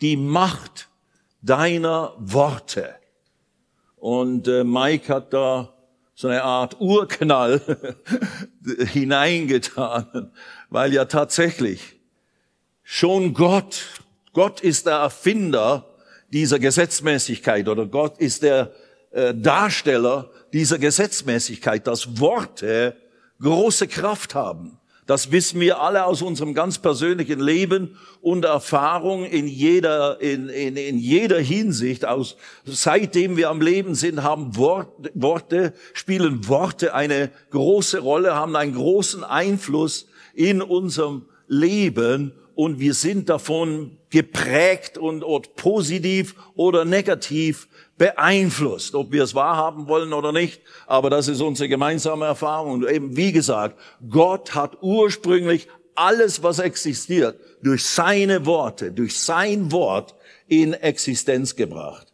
die Macht deiner Worte. Und äh, Mike hat da so eine Art Urknall hineingetan, weil ja tatsächlich schon Gott, Gott ist der Erfinder dieser Gesetzmäßigkeit oder Gott ist der äh, Darsteller dieser Gesetzmäßigkeit, dass Worte große Kraft haben. Das wissen wir alle aus unserem ganz persönlichen Leben und Erfahrung in jeder, in, in, in jeder Hinsicht. Aus, seitdem wir am Leben sind, haben Wort, Worte, spielen Worte eine große Rolle, haben einen großen Einfluss in unserem Leben und wir sind davon geprägt und, und positiv oder negativ beeinflusst, ob wir es wahrhaben wollen oder nicht. Aber das ist unsere gemeinsame Erfahrung. Und eben, wie gesagt, Gott hat ursprünglich alles, was existiert, durch seine Worte, durch sein Wort in Existenz gebracht.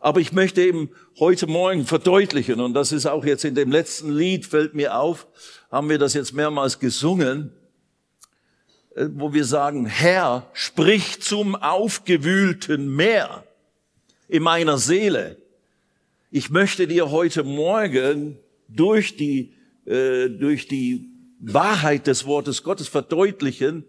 Aber ich möchte eben heute Morgen verdeutlichen, und das ist auch jetzt in dem letzten Lied, fällt mir auf, haben wir das jetzt mehrmals gesungen, äh, wo wir sagen, Herr, sprich zum aufgewühlten Meer in meiner Seele. Ich möchte dir heute Morgen durch die, äh, durch die Wahrheit des Wortes Gottes verdeutlichen,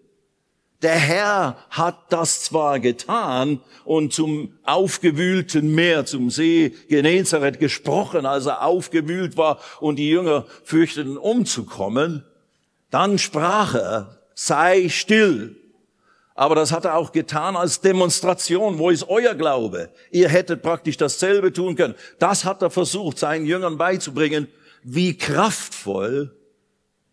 der Herr hat das zwar getan und zum aufgewühlten Meer, zum See Genezareth gesprochen, als er aufgewühlt war und die Jünger fürchteten umzukommen, dann sprach er, sei still aber das hat er auch getan als Demonstration. Wo ist euer Glaube? Ihr hättet praktisch dasselbe tun können. Das hat er versucht, seinen Jüngern beizubringen, wie kraftvoll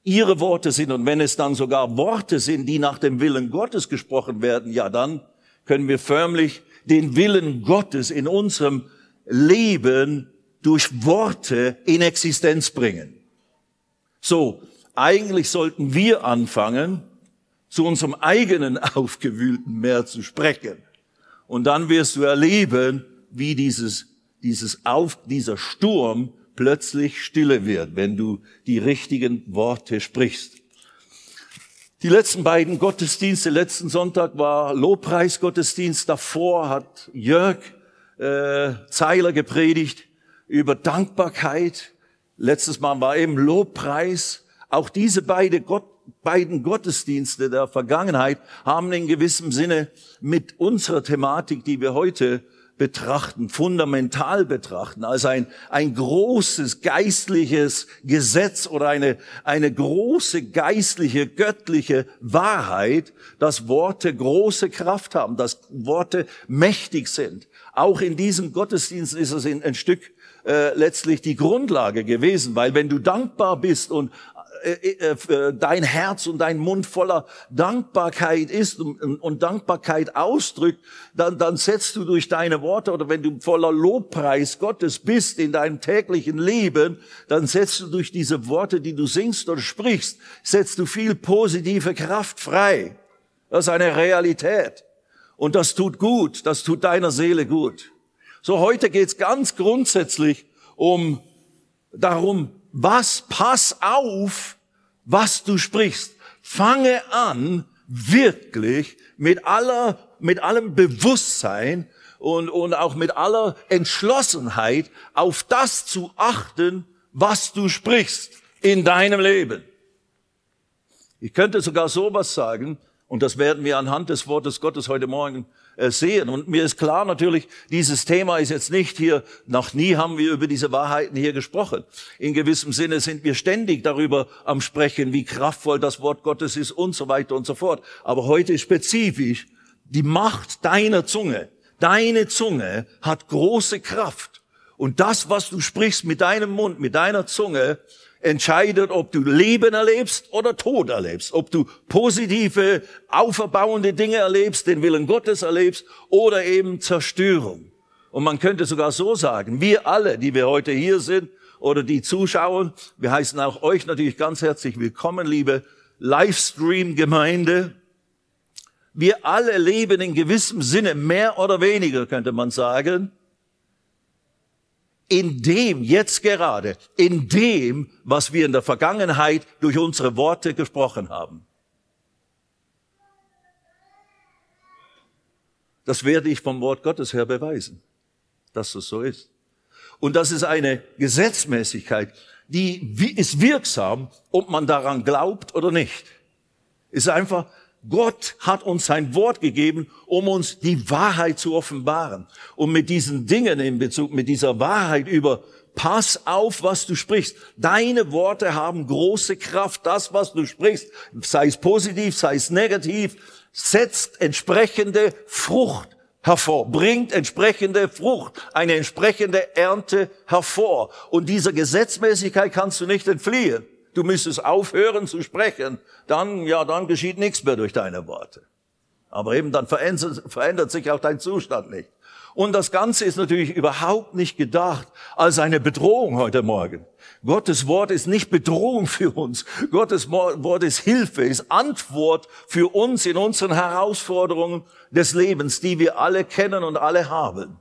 ihre Worte sind. Und wenn es dann sogar Worte sind, die nach dem Willen Gottes gesprochen werden, ja dann können wir förmlich den Willen Gottes in unserem Leben durch Worte in Existenz bringen. So, eigentlich sollten wir anfangen, zu unserem eigenen aufgewühlten Meer zu sprechen. Und dann wirst du erleben, wie dieses, dieses Auf, dieser Sturm plötzlich stille wird, wenn du die richtigen Worte sprichst. Die letzten beiden Gottesdienste, letzten Sonntag war Lobpreisgottesdienst, davor hat Jörg äh, Zeiler gepredigt über Dankbarkeit. Letztes Mal war eben Lobpreis. Auch diese beide Gott, beiden Gottesdienste der Vergangenheit haben in gewissem Sinne mit unserer Thematik, die wir heute betrachten, fundamental betrachten, als ein, ein großes geistliches Gesetz oder eine, eine große geistliche, göttliche Wahrheit, dass Worte große Kraft haben, dass Worte mächtig sind. Auch in diesem Gottesdienst ist es ein Stück äh, letztlich die Grundlage gewesen, weil wenn du dankbar bist und dein Herz und dein Mund voller Dankbarkeit ist und, und Dankbarkeit ausdrückt, dann, dann setzt du durch deine Worte oder wenn du voller Lobpreis Gottes bist in deinem täglichen Leben, dann setzt du durch diese Worte, die du singst oder sprichst, setzt du viel positive Kraft frei. Das ist eine Realität. Und das tut gut, das tut deiner Seele gut. So heute geht's ganz grundsätzlich um darum, was, pass auf, was du sprichst. Fange an, wirklich mit aller, mit allem Bewusstsein und, und auch mit aller Entschlossenheit auf das zu achten, was du sprichst in deinem Leben. Ich könnte sogar sowas sagen, und das werden wir anhand des Wortes Gottes heute Morgen sehen. Und mir ist klar natürlich, dieses Thema ist jetzt nicht hier, noch nie haben wir über diese Wahrheiten hier gesprochen. In gewissem Sinne sind wir ständig darüber am Sprechen, wie kraftvoll das Wort Gottes ist und so weiter und so fort. Aber heute spezifisch die Macht deiner Zunge. Deine Zunge hat große Kraft. Und das, was du sprichst mit deinem Mund, mit deiner Zunge, entscheidet, ob du Leben erlebst oder Tod erlebst, ob du positive, auferbauende Dinge erlebst, den Willen Gottes erlebst oder eben Zerstörung. Und man könnte sogar so sagen, wir alle, die wir heute hier sind oder die zuschauen, wir heißen auch euch natürlich ganz herzlich willkommen, liebe Livestream-Gemeinde. Wir alle leben in gewissem Sinne mehr oder weniger, könnte man sagen, in dem, jetzt gerade, in dem, was wir in der Vergangenheit durch unsere Worte gesprochen haben. Das werde ich vom Wort Gottes her beweisen, dass das so ist. Und das ist eine Gesetzmäßigkeit, die ist wirksam, ob man daran glaubt oder nicht. Ist einfach, Gott hat uns sein Wort gegeben, um uns die Wahrheit zu offenbaren. Und mit diesen Dingen in Bezug, mit dieser Wahrheit über Pass auf, was du sprichst. Deine Worte haben große Kraft. Das, was du sprichst, sei es positiv, sei es negativ, setzt entsprechende Frucht hervor, bringt entsprechende Frucht, eine entsprechende Ernte hervor. Und dieser Gesetzmäßigkeit kannst du nicht entfliehen. Du müsstest aufhören zu sprechen, dann, ja, dann geschieht nichts mehr durch deine Worte. Aber eben dann verändert, verändert sich auch dein Zustand nicht. Und das Ganze ist natürlich überhaupt nicht gedacht als eine Bedrohung heute Morgen. Gottes Wort ist nicht Bedrohung für uns. Gottes Wort ist Hilfe, ist Antwort für uns in unseren Herausforderungen des Lebens, die wir alle kennen und alle haben.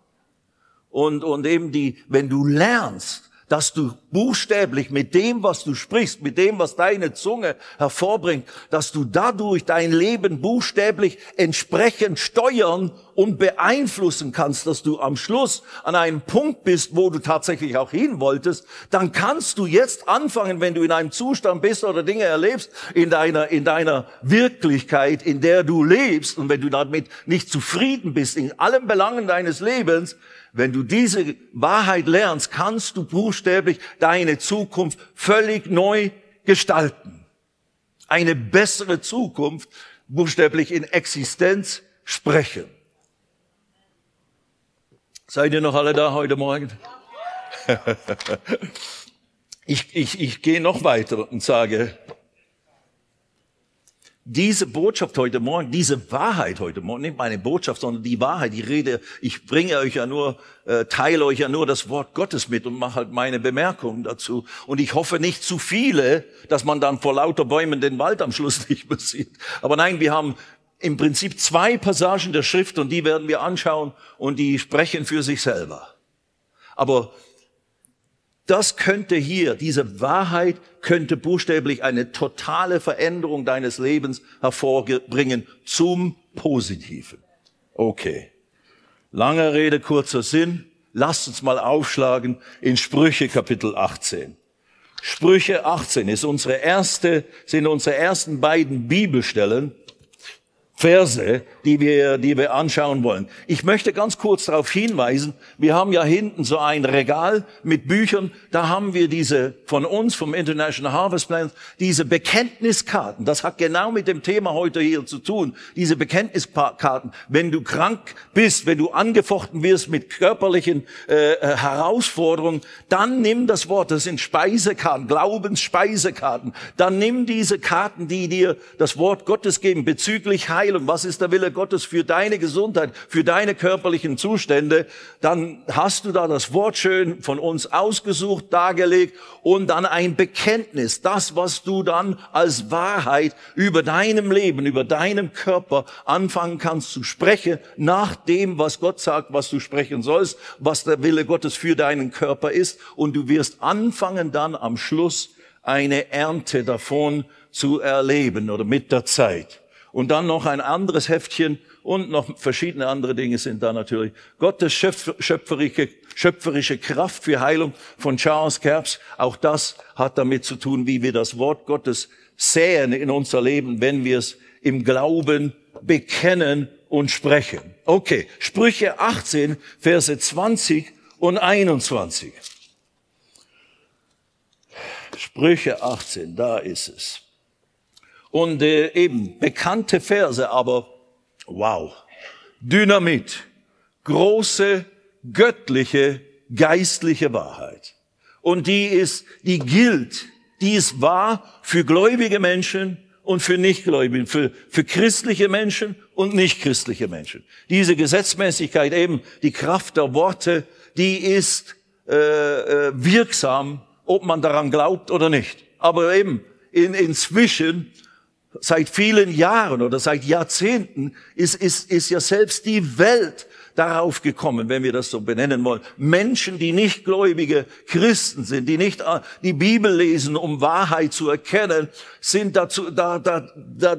Und, und eben die, wenn du lernst, dass du buchstäblich mit dem, was du sprichst, mit dem, was deine Zunge hervorbringt, dass du dadurch dein Leben buchstäblich entsprechend steuern und beeinflussen kannst, dass du am Schluss an einem Punkt bist, wo du tatsächlich auch hin wolltest, dann kannst du jetzt anfangen, wenn du in einem Zustand bist oder Dinge erlebst, in deiner, in deiner Wirklichkeit, in der du lebst, und wenn du damit nicht zufrieden bist, in allen Belangen deines Lebens, wenn du diese Wahrheit lernst, kannst du buchstäblich deine Zukunft völlig neu gestalten. Eine bessere Zukunft buchstäblich in Existenz sprechen. Seid ihr noch alle da heute Morgen? ich, ich, ich gehe noch weiter und sage, diese Botschaft heute Morgen, diese Wahrheit heute Morgen, nicht meine Botschaft, sondern die Wahrheit, die Rede, ich bringe euch ja nur, äh, teile euch ja nur das Wort Gottes mit und mache halt meine Bemerkungen dazu. Und ich hoffe nicht zu viele, dass man dann vor lauter Bäumen den Wald am Schluss nicht mehr sieht. Aber nein, wir haben im Prinzip zwei Passagen der Schrift und die werden wir anschauen und die sprechen für sich selber. Aber das könnte hier, diese Wahrheit könnte buchstäblich eine totale Veränderung deines Lebens hervorbringen zum Positiven. Okay. Langer Rede, kurzer Sinn. Lasst uns mal aufschlagen in Sprüche Kapitel 18. Sprüche 18 ist unsere erste, sind unsere ersten beiden Bibelstellen Verse, die wir, die wir anschauen wollen. Ich möchte ganz kurz darauf hinweisen, wir haben ja hinten so ein Regal mit Büchern, da haben wir diese von uns, vom International Harvest Plan, diese Bekenntniskarten. Das hat genau mit dem Thema heute hier zu tun, diese Bekenntniskarten. Wenn du krank bist, wenn du angefochten wirst mit körperlichen äh, Herausforderungen, dann nimm das Wort, das sind Speisekarten, Glaubensspeisekarten. Dann nimm diese Karten, die dir das Wort Gottes geben bezüglich Heil Heilung, was ist der Wille Gottes für deine Gesundheit, für deine körperlichen Zustände, dann hast du da das Wort schön von uns ausgesucht, dargelegt und dann ein Bekenntnis, das, was du dann als Wahrheit über deinem Leben, über deinem Körper anfangen kannst zu sprechen, nach dem, was Gott sagt, was du sprechen sollst, was der Wille Gottes für deinen Körper ist und du wirst anfangen dann am Schluss eine Ernte davon zu erleben oder mit der Zeit. Und dann noch ein anderes Heftchen und noch verschiedene andere Dinge sind da natürlich. Gottes schöpferische, schöpferische Kraft für Heilung von Charles Kerbs. Auch das hat damit zu tun, wie wir das Wort Gottes säen in unser Leben, wenn wir es im Glauben bekennen und sprechen. Okay, Sprüche 18, Verse 20 und 21. Sprüche 18, da ist es. Und äh, eben bekannte Verse, aber wow. Dynamit. Große, göttliche, geistliche Wahrheit. Und die ist, die gilt, die ist wahr für gläubige Menschen und für Nichtgläubige, für, für christliche Menschen und nichtchristliche Menschen. Diese Gesetzmäßigkeit eben, die Kraft der Worte, die ist äh, äh, wirksam, ob man daran glaubt oder nicht. Aber eben in, inzwischen seit vielen Jahren oder seit Jahrzehnten ist, ist, ist ja selbst die Welt darauf gekommen, wenn wir das so benennen wollen. Menschen, die nicht gläubige Christen sind, die nicht äh, die Bibel lesen, um Wahrheit zu erkennen, sind dazu, da, da, da,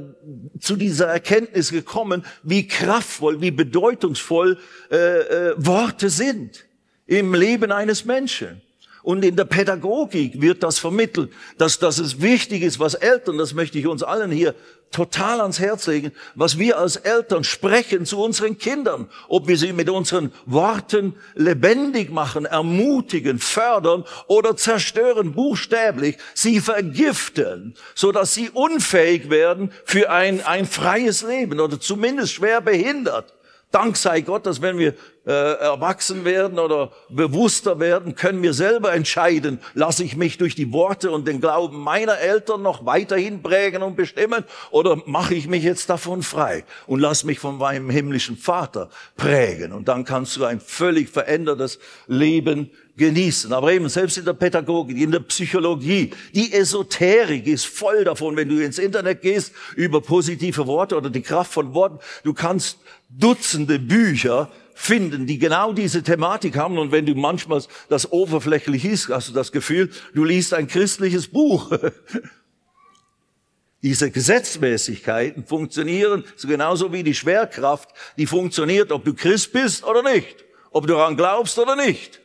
zu dieser Erkenntnis gekommen, wie kraftvoll, wie bedeutungsvoll äh, äh, Worte sind im Leben eines Menschen. Und in der Pädagogik wird das vermittelt, dass, dass es wichtig ist, was Eltern, das möchte ich uns allen hier total ans Herz legen, was wir als Eltern sprechen zu unseren Kindern, ob wir sie mit unseren Worten lebendig machen, ermutigen, fördern oder zerstören, buchstäblich, sie vergiften, so dass sie unfähig werden für ein, ein freies Leben oder zumindest schwer behindert. Dank sei Gott, dass wenn wir äh, erwachsen werden oder bewusster werden, können wir selber entscheiden, lasse ich mich durch die Worte und den Glauben meiner Eltern noch weiterhin prägen und bestimmen oder mache ich mich jetzt davon frei und lass mich von meinem himmlischen Vater prägen. Und dann kannst du ein völlig verändertes Leben genießen. Aber eben selbst in der Pädagogik, in der Psychologie, die Esoterik ist voll davon, wenn du ins Internet gehst, über positive Worte oder die Kraft von Worten. Du kannst Dutzende Bücher finden, die genau diese Thematik haben. Und wenn du manchmal das oberflächlich ist, hast du das Gefühl, du liest ein christliches Buch. Diese Gesetzmäßigkeiten funktionieren so genauso wie die Schwerkraft, die funktioniert, ob du Christ bist oder nicht, ob du daran glaubst oder nicht.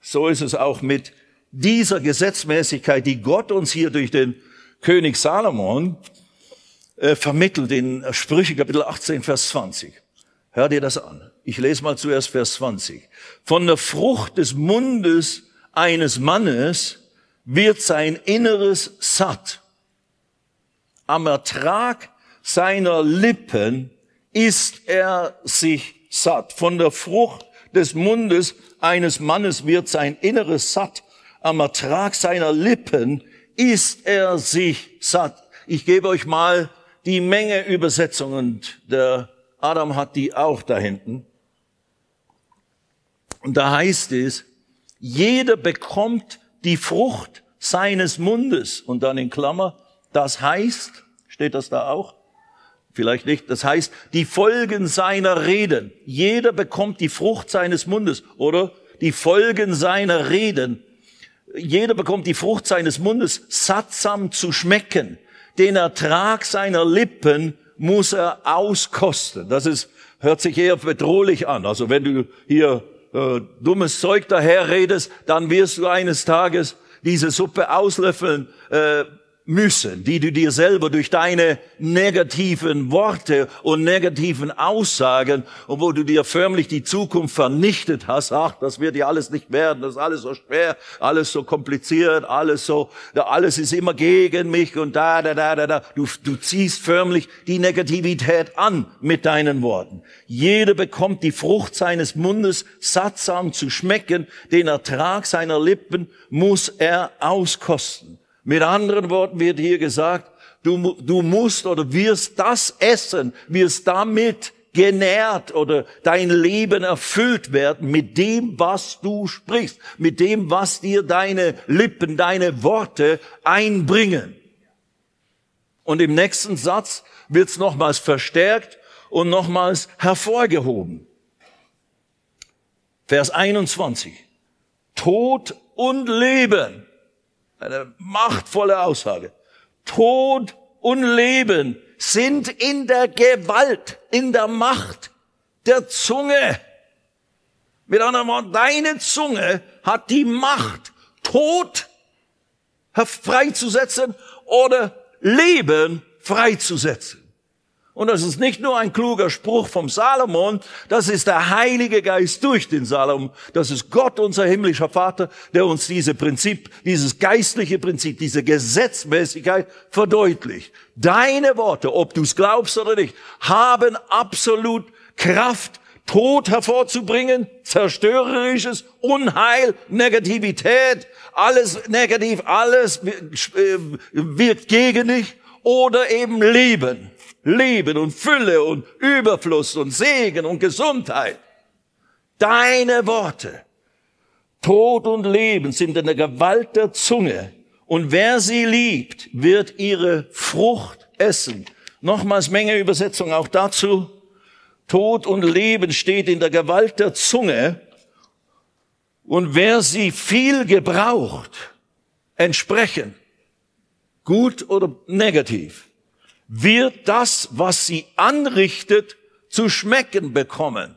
So ist es auch mit dieser Gesetzmäßigkeit, die Gott uns hier durch den König Salomon äh, vermittelt in Sprüche Kapitel 18, Vers 20. Hör dir das an. Ich lese mal zuerst Vers 20. Von der Frucht des Mundes eines Mannes wird sein Inneres satt. Am Ertrag seiner Lippen ist er sich satt. Von der Frucht des Mundes eines Mannes wird sein Inneres satt. Am Ertrag seiner Lippen ist er sich satt. Ich gebe euch mal die Menge Übersetzungen der Adam hat die auch da hinten. Und da heißt es, jeder bekommt die Frucht seines Mundes. Und dann in Klammer, das heißt, steht das da auch? Vielleicht nicht. Das heißt, die Folgen seiner Reden. Jeder bekommt die Frucht seines Mundes, oder? Die Folgen seiner Reden. Jeder bekommt die Frucht seines Mundes sattsam zu schmecken. Den Ertrag seiner Lippen muss er auskosten. Das ist, hört sich eher bedrohlich an. Also wenn du hier äh, dummes Zeug daherredest, dann wirst du eines Tages diese Suppe auslöffeln. Äh, müssen, die du dir selber durch deine negativen Worte und negativen Aussagen und wo du dir förmlich die Zukunft vernichtet hast, ach, das wird ja alles nicht werden, das ist alles so schwer, alles so kompliziert, alles so, alles ist immer gegen mich und da, da, da, da, da. Du, du ziehst förmlich die Negativität an mit deinen Worten. Jeder bekommt die Frucht seines Mundes sattsam zu schmecken, den Ertrag seiner Lippen muss er auskosten. Mit anderen Worten wird hier gesagt, du, du musst oder wirst das essen, wirst damit genährt oder dein Leben erfüllt werden mit dem, was du sprichst, mit dem, was dir deine Lippen, deine Worte einbringen. Und im nächsten Satz wird es nochmals verstärkt und nochmals hervorgehoben. Vers 21. Tod und Leben eine machtvolle Aussage. Tod und Leben sind in der Gewalt, in der Macht der Zunge. Mit anderen Worten, deine Zunge hat die Macht, Tod freizusetzen oder Leben freizusetzen. Und das ist nicht nur ein kluger Spruch vom Salomon, das ist der Heilige Geist durch den Salomon. Das ist Gott, unser himmlischer Vater, der uns diese Prinzip, dieses geistliche Prinzip, diese Gesetzmäßigkeit verdeutlicht. Deine Worte, ob du es glaubst oder nicht, haben absolut Kraft, Tod hervorzubringen, zerstörerisches, Unheil, Negativität, alles negativ, alles äh, wirkt gegen dich oder eben Leben. Leben und Fülle und Überfluss und Segen und Gesundheit. Deine Worte, Tod und Leben sind in der Gewalt der Zunge. Und wer sie liebt, wird ihre Frucht essen. Nochmals Menge Übersetzung auch dazu. Tod und Leben steht in der Gewalt der Zunge. Und wer sie viel gebraucht, entsprechend, gut oder negativ, wird das, was sie anrichtet, zu schmecken bekommen.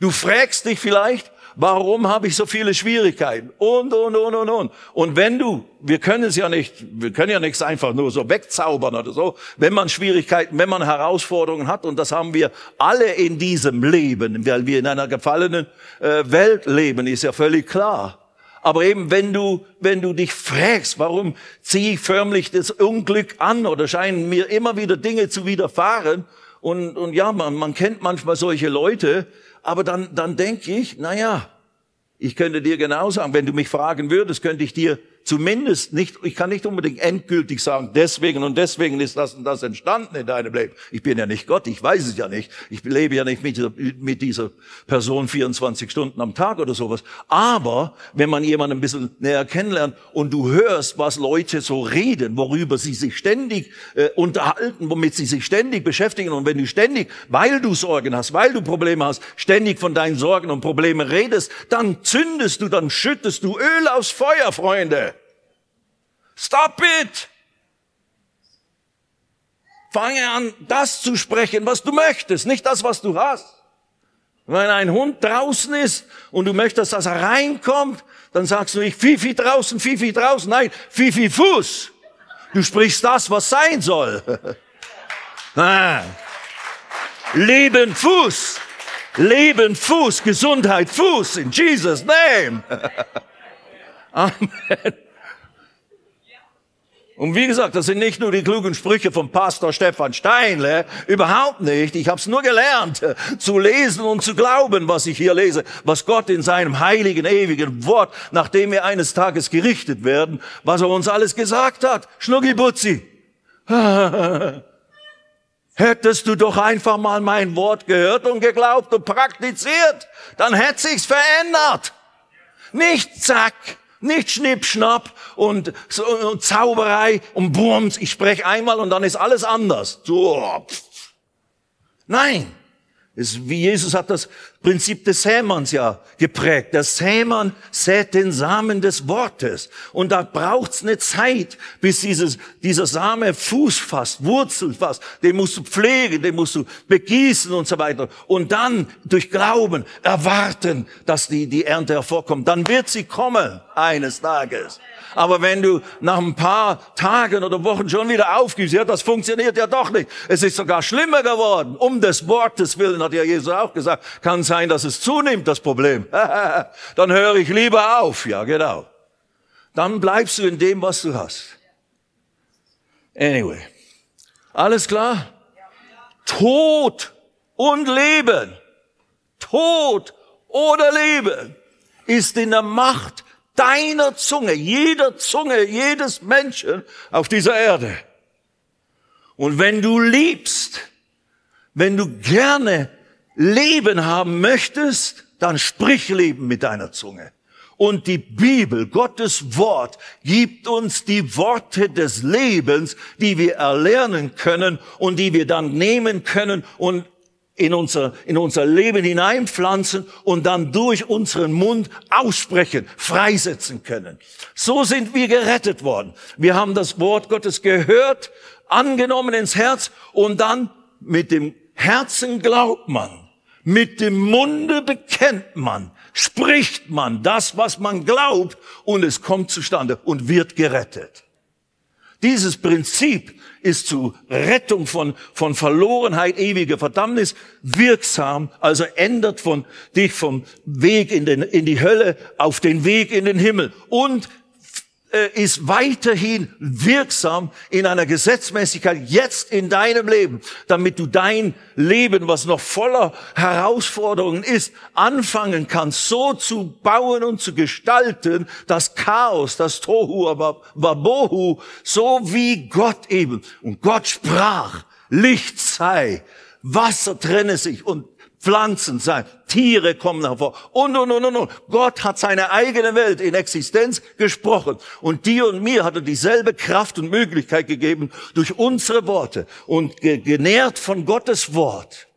Du fragst dich vielleicht, Warum habe ich so viele Schwierigkeiten? Und, und, und, und, und. Und wenn du, wir können es ja nicht, wir können ja nichts einfach nur so wegzaubern oder so. Wenn man Schwierigkeiten, wenn man Herausforderungen hat, und das haben wir alle in diesem Leben, weil wir in einer gefallenen äh, Welt leben, ist ja völlig klar. Aber eben, wenn du, wenn du dich fragst, warum ziehe ich förmlich das Unglück an oder scheinen mir immer wieder Dinge zu widerfahren, und, und ja, man, man kennt manchmal solche Leute, aber dann, dann denke ich, na ja, ich könnte dir genau sagen, wenn du mich fragen würdest, könnte ich dir zumindest nicht, ich kann nicht unbedingt endgültig sagen, deswegen und deswegen ist das und das entstanden in deinem Leben. Ich bin ja nicht Gott, ich weiß es ja nicht. Ich lebe ja nicht mit dieser, mit dieser Person 24 Stunden am Tag oder sowas. Aber wenn man jemanden ein bisschen näher kennenlernt und du hörst, was Leute so reden, worüber sie sich ständig äh, unterhalten, womit sie sich ständig beschäftigen und wenn du ständig, weil du Sorgen hast, weil du Probleme hast, ständig von deinen Sorgen und Problemen redest, dann zündest du, dann schüttest du Öl aufs Feuer, Freunde. Stop it! Fange an, das zu sprechen, was du möchtest, nicht das, was du hast. Wenn ein Hund draußen ist und du möchtest, dass er reinkommt, dann sagst du nicht Fifi draußen, Fifi draußen. Nein, Fifi Fuß. Du sprichst das, was sein soll. ah. Leben Fuß. Leben Fuß. Gesundheit Fuß. In Jesus Name. Amen. Und wie gesagt, das sind nicht nur die klugen Sprüche vom Pastor Stefan Steinle, überhaupt nicht. Ich habe es nur gelernt, zu lesen und zu glauben, was ich hier lese, was Gott in seinem heiligen, ewigen Wort, nachdem wir eines Tages gerichtet werden, was er uns alles gesagt hat. Schnuggibutzi. Hättest du doch einfach mal mein Wort gehört und geglaubt und praktiziert, dann hätte sich's verändert. Nicht zack, nicht Schnippschnapp und, und Zauberei und Bums, ich spreche einmal und dann ist alles anders. So. Nein. Es, wie Jesus hat das Prinzip des Sämanns ja geprägt. Der Sämann sät den Samen des Wortes. Und da braucht's eine Zeit, bis dieses, dieser Same Fuß fasst, Wurzel fasst. Den musst du pflegen, den musst du begießen und so weiter. Und dann durch Glauben erwarten, dass die, die Ernte hervorkommt. Dann wird sie kommen eines Tages. Aber wenn du nach ein paar Tagen oder Wochen schon wieder aufgibst, ja, das funktioniert ja doch nicht. Es ist sogar schlimmer geworden. Um des Wortes willen, hat ja Jesus auch gesagt, kann sein, dass es zunimmt, das Problem. Dann höre ich lieber auf. Ja, genau. Dann bleibst du in dem, was du hast. Anyway. Alles klar? Tod und Leben. Tod oder Leben ist in der Macht deiner Zunge, jeder Zunge jedes Menschen auf dieser Erde. Und wenn du liebst, wenn du gerne Leben haben möchtest, dann sprich Leben mit deiner Zunge. Und die Bibel, Gottes Wort, gibt uns die Worte des Lebens, die wir erlernen können und die wir dann nehmen können und in unser, in unser Leben hineinpflanzen und dann durch unseren Mund aussprechen, freisetzen können. So sind wir gerettet worden. Wir haben das Wort Gottes gehört, angenommen ins Herz und dann mit dem Herzen glaubt man, mit dem Munde bekennt man, spricht man das, was man glaubt und es kommt zustande und wird gerettet. Dieses Prinzip ist zu Rettung von, von Verlorenheit, ewiger Verdammnis wirksam, also ändert von dich vom Weg in, den, in die Hölle auf den Weg in den Himmel und ist weiterhin wirksam in einer Gesetzmäßigkeit jetzt in deinem Leben, damit du dein Leben, was noch voller Herausforderungen ist, anfangen kannst, so zu bauen und zu gestalten, das Chaos, das Tohu, aber Wabohu, so wie Gott eben. Und Gott sprach, Licht sei, Wasser trenne sich und Pflanzen sein, Tiere kommen hervor und, und, und, und, und. Gott hat seine eigene Welt in Existenz gesprochen. Und dir und mir hat er dieselbe Kraft und Möglichkeit gegeben, durch unsere Worte und genährt von Gottes Wort,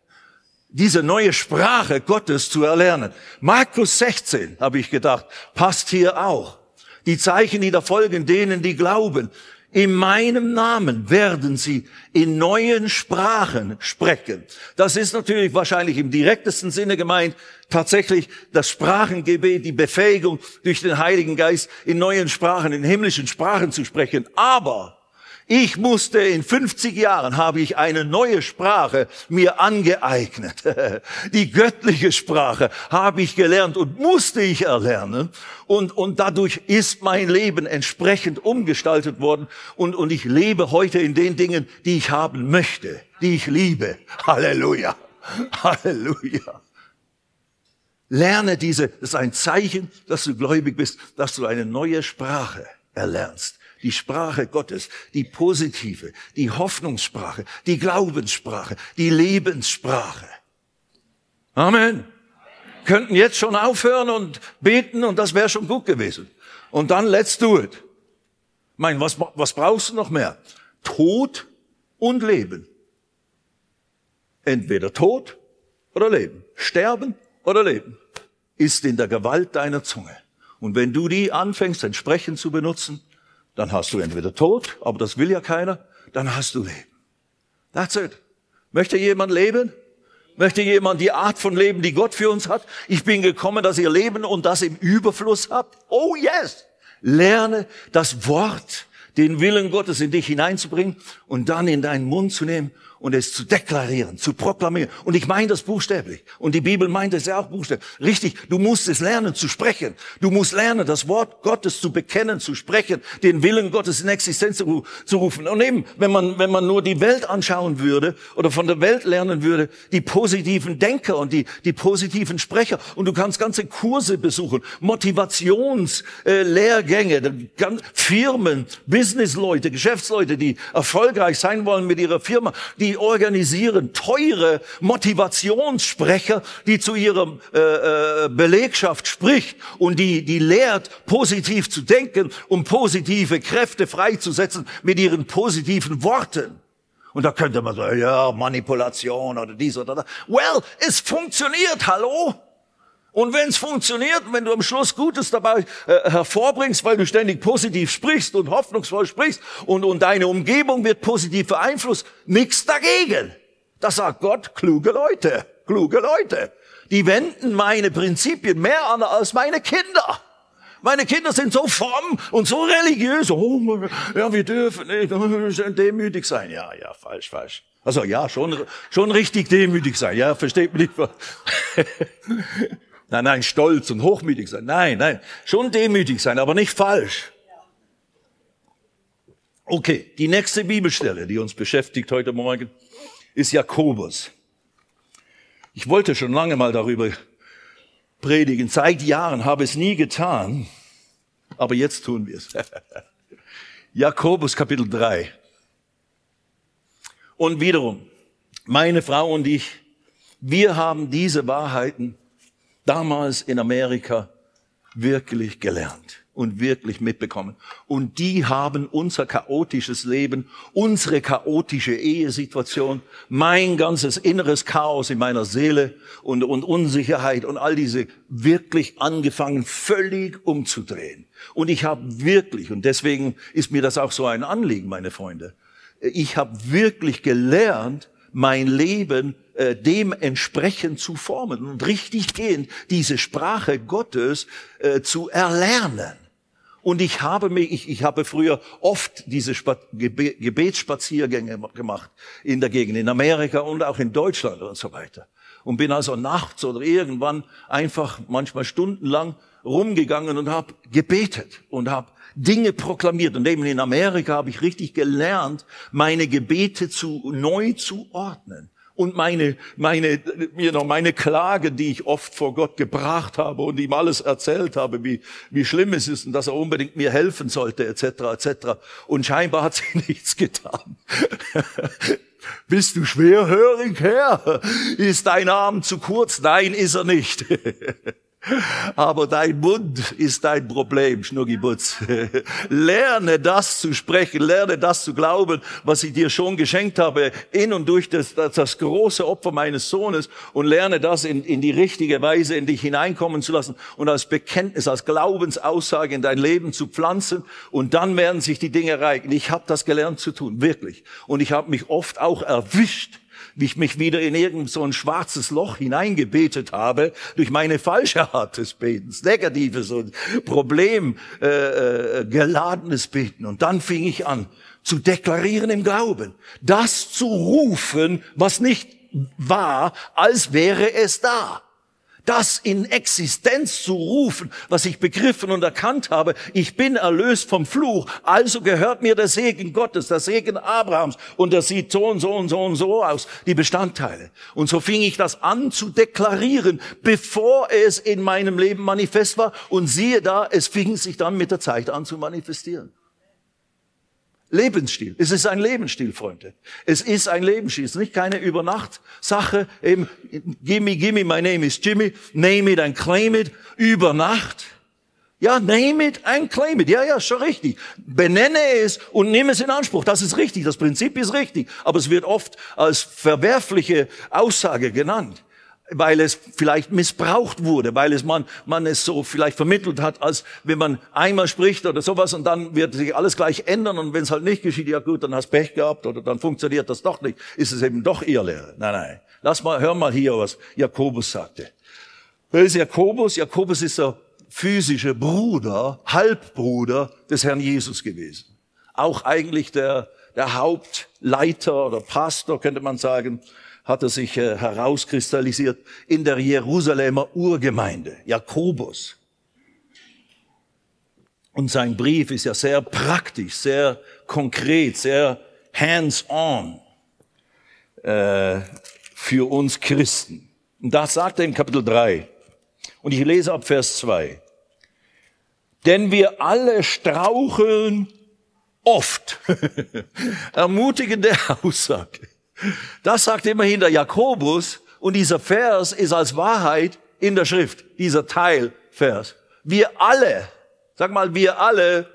diese neue Sprache Gottes zu erlernen. Markus 16, habe ich gedacht, passt hier auch. Die Zeichen, die da folgen, denen, die glauben. In meinem Namen werden sie in neuen Sprachen sprechen. Das ist natürlich wahrscheinlich im direktesten Sinne gemeint, tatsächlich das Sprachengebet, die Befähigung durch den Heiligen Geist in neuen Sprachen, in himmlischen Sprachen zu sprechen. Aber ich musste in 50 Jahren habe ich eine neue Sprache mir angeeignet. Die göttliche Sprache habe ich gelernt und musste ich erlernen. Und, und dadurch ist mein Leben entsprechend umgestaltet worden. Und, und ich lebe heute in den Dingen, die ich haben möchte, die ich liebe. Halleluja. Halleluja. Lerne diese, das ist ein Zeichen, dass du gläubig bist, dass du eine neue Sprache erlernst die Sprache Gottes, die positive, die Hoffnungssprache, die Glaubenssprache, die Lebenssprache. Amen. Könnten jetzt schon aufhören und beten und das wäre schon gut gewesen. Und dann let's do it. Mein, was, was brauchst du noch mehr? Tod und Leben. Entweder Tod oder Leben. Sterben oder Leben ist in der Gewalt deiner Zunge. Und wenn du die anfängst entsprechend zu benutzen, dann hast du entweder Tod, aber das will ja keiner, dann hast du Leben. That's it. Möchte jemand leben? Möchte jemand die Art von Leben, die Gott für uns hat? Ich bin gekommen, dass ihr Leben und das im Überfluss habt. Oh yes! Lerne das Wort, den Willen Gottes in dich hineinzubringen und dann in deinen Mund zu nehmen und es zu deklarieren, zu proklamieren. Und ich meine das buchstäblich. Und die Bibel meint es ja auch buchstäblich. Richtig, du musst es lernen zu sprechen. Du musst lernen, das Wort Gottes zu bekennen, zu sprechen, den Willen Gottes in Existenz zu, rufen. Und eben, wenn man, wenn man nur die Welt anschauen würde oder von der Welt lernen würde, die positiven Denker und die, die positiven Sprecher. Und du kannst ganze Kurse besuchen, Motivationslehrgänge, äh, Firmen, Businessleute, Geschäftsleute, die erfolgreich sein wollen mit ihrer Firma, die die organisieren teure Motivationssprecher, die zu ihrer äh, äh, Belegschaft spricht und die, die lehrt, positiv zu denken, um positive Kräfte freizusetzen mit ihren positiven Worten. Und da könnte man sagen, ja, Manipulation oder dies oder das. Well, es funktioniert, hallo? Und wenn es funktioniert, wenn du am Schluss Gutes dabei äh, hervorbringst, weil du ständig positiv sprichst und hoffnungsvoll sprichst und, und deine Umgebung wird positiv beeinflusst, nichts dagegen. Das sagt Gott, kluge Leute, kluge Leute. Die wenden meine Prinzipien mehr an als meine Kinder. Meine Kinder sind so fromm und so religiös. Oh, ja, wir dürfen nicht demütig sein. Ja, ja, falsch, falsch. Also ja, schon, schon richtig demütig sein. Ja, versteht mich nicht. Nein, nein, stolz und hochmütig sein. Nein, nein, schon demütig sein, aber nicht falsch. Okay, die nächste Bibelstelle, die uns beschäftigt heute Morgen, ist Jakobus. Ich wollte schon lange mal darüber predigen. Seit Jahren habe es nie getan, aber jetzt tun wir es. Jakobus Kapitel 3. Und wiederum, meine Frau und ich, wir haben diese Wahrheiten damals in Amerika wirklich gelernt und wirklich mitbekommen. Und die haben unser chaotisches Leben, unsere chaotische Ehesituation, mein ganzes inneres Chaos in meiner Seele und, und Unsicherheit und all diese wirklich angefangen, völlig umzudrehen. Und ich habe wirklich, und deswegen ist mir das auch so ein Anliegen, meine Freunde, ich habe wirklich gelernt, mein Leben äh, dementsprechend zu formen und richtig gehend diese Sprache Gottes äh, zu erlernen. Und ich habe mich, ich, ich habe früher oft diese Spa Gebe Gebetsspaziergänge gemacht in der Gegend, in Amerika und auch in Deutschland und so weiter. Und bin also nachts oder irgendwann einfach manchmal stundenlang rumgegangen und habe gebetet und habe Dinge proklamiert. Und eben in Amerika habe ich richtig gelernt, meine Gebete zu neu zu ordnen Und meine, meine, you know, meine Klage, die ich oft vor Gott gebracht habe und ihm alles erzählt habe, wie, wie schlimm es ist und dass er unbedingt mir helfen sollte, etc., etc. Und scheinbar hat sie nichts getan. Bist du schwerhörig, Herr? Ist dein Arm zu kurz? Nein, ist er nicht. Aber dein Mund ist dein Problem, Schnuggibutz. lerne das zu sprechen, lerne das zu glauben, was ich dir schon geschenkt habe, in und durch das, das, das große Opfer meines Sohnes und lerne das in, in die richtige Weise in dich hineinkommen zu lassen und als Bekenntnis, als Glaubensaussage in dein Leben zu pflanzen und dann werden sich die Dinge ereignen. Ich habe das gelernt zu tun, wirklich. Und ich habe mich oft auch erwischt, wie ich mich wieder in irgend so ein schwarzes Loch hineingebetet habe, durch meine falsche Art des Betens, negatives und Problem äh, äh, Beten. Und dann fing ich an zu deklarieren im Glauben, das zu rufen, was nicht war, als wäre es da das in Existenz zu rufen, was ich begriffen und erkannt habe. Ich bin erlöst vom Fluch, also gehört mir der Segen Gottes, der Segen Abrahams und der sieht so und so und so und so aus, die Bestandteile. Und so fing ich das an zu deklarieren, bevor es in meinem Leben manifest war. Und siehe da, es fing sich dann mit der Zeit an zu manifestieren. Lebensstil. Es ist ein Lebensstil, Freunde. Es ist ein Lebensstil. Es ist nicht keine Übernacht-Sache. Eben, gimme, gimme, my name is Jimmy. Name it and claim it. Über Nacht. Ja, name it and claim it. Ja, ja, schon richtig. Benenne es und nimm es in Anspruch. Das ist richtig. Das Prinzip ist richtig. Aber es wird oft als verwerfliche Aussage genannt weil es vielleicht missbraucht wurde, weil es man, man es so vielleicht vermittelt hat, als wenn man einmal spricht oder sowas und dann wird sich alles gleich ändern und wenn es halt nicht geschieht, ja gut, dann hast Pech gehabt oder dann funktioniert das doch nicht, ist es eben doch Irrlehre. Nein, nein. Lass mal, hör mal hier, was Jakobus sagte. Wer ist Jakobus? Jakobus ist der physische Bruder, Halbbruder des Herrn Jesus gewesen. Auch eigentlich der, der Hauptleiter oder Pastor, könnte man sagen, hat er sich äh, herauskristallisiert in der Jerusalemer Urgemeinde, Jakobus. Und sein Brief ist ja sehr praktisch, sehr konkret, sehr hands-on äh, für uns Christen. Und das sagt er in Kapitel 3. Und ich lese ab Vers 2. Denn wir alle straucheln oft. Ermutigende Aussage. Das sagt immerhin der Jakobus und dieser Vers ist als Wahrheit in der Schrift, dieser Teilvers. Wir alle, sag mal, wir alle,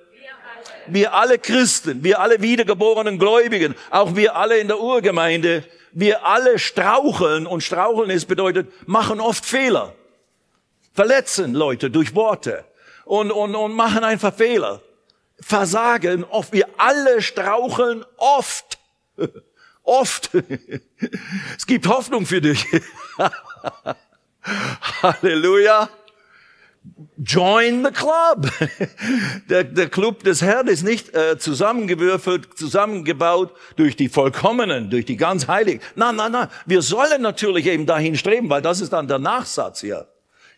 wir alle Christen, wir alle wiedergeborenen Gläubigen, auch wir alle in der Urgemeinde, wir alle straucheln und straucheln ist bedeutet, machen oft Fehler, verletzen Leute durch Worte und, und, und machen einfach Fehler, versagen oft, wir alle straucheln oft. Oft. Es gibt Hoffnung für dich. Halleluja. Join the club. Der, der Club des Herrn ist nicht äh, zusammengewürfelt, zusammengebaut durch die Vollkommenen, durch die ganz Heiligen. Nein, nein, nein. Wir sollen natürlich eben dahin streben, weil das ist dann der Nachsatz hier.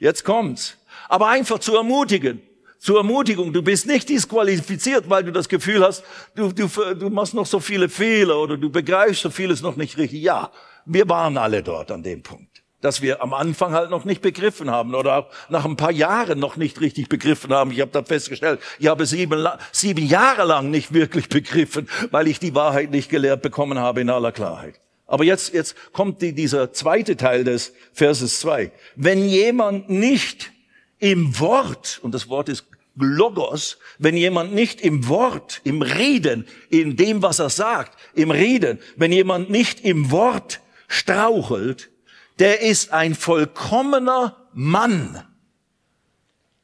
Jetzt kommt's. Aber einfach zu ermutigen zur Ermutigung. Du bist nicht disqualifiziert, weil du das Gefühl hast, du, du, du machst noch so viele Fehler oder du begreifst so vieles noch nicht richtig. Ja, wir waren alle dort an dem Punkt dass wir am Anfang halt noch nicht begriffen haben oder auch nach ein paar Jahren noch nicht richtig begriffen haben. Ich habe da festgestellt, ich habe sieben, sieben Jahre lang nicht wirklich begriffen, weil ich die Wahrheit nicht gelehrt bekommen habe in aller Klarheit. Aber jetzt, jetzt kommt die, dieser zweite Teil des Verses zwei. Wenn jemand nicht im Wort, und das Wort ist Logos, wenn jemand nicht im Wort, im Reden, in dem, was er sagt, im Reden, wenn jemand nicht im Wort strauchelt, der ist ein vollkommener Mann,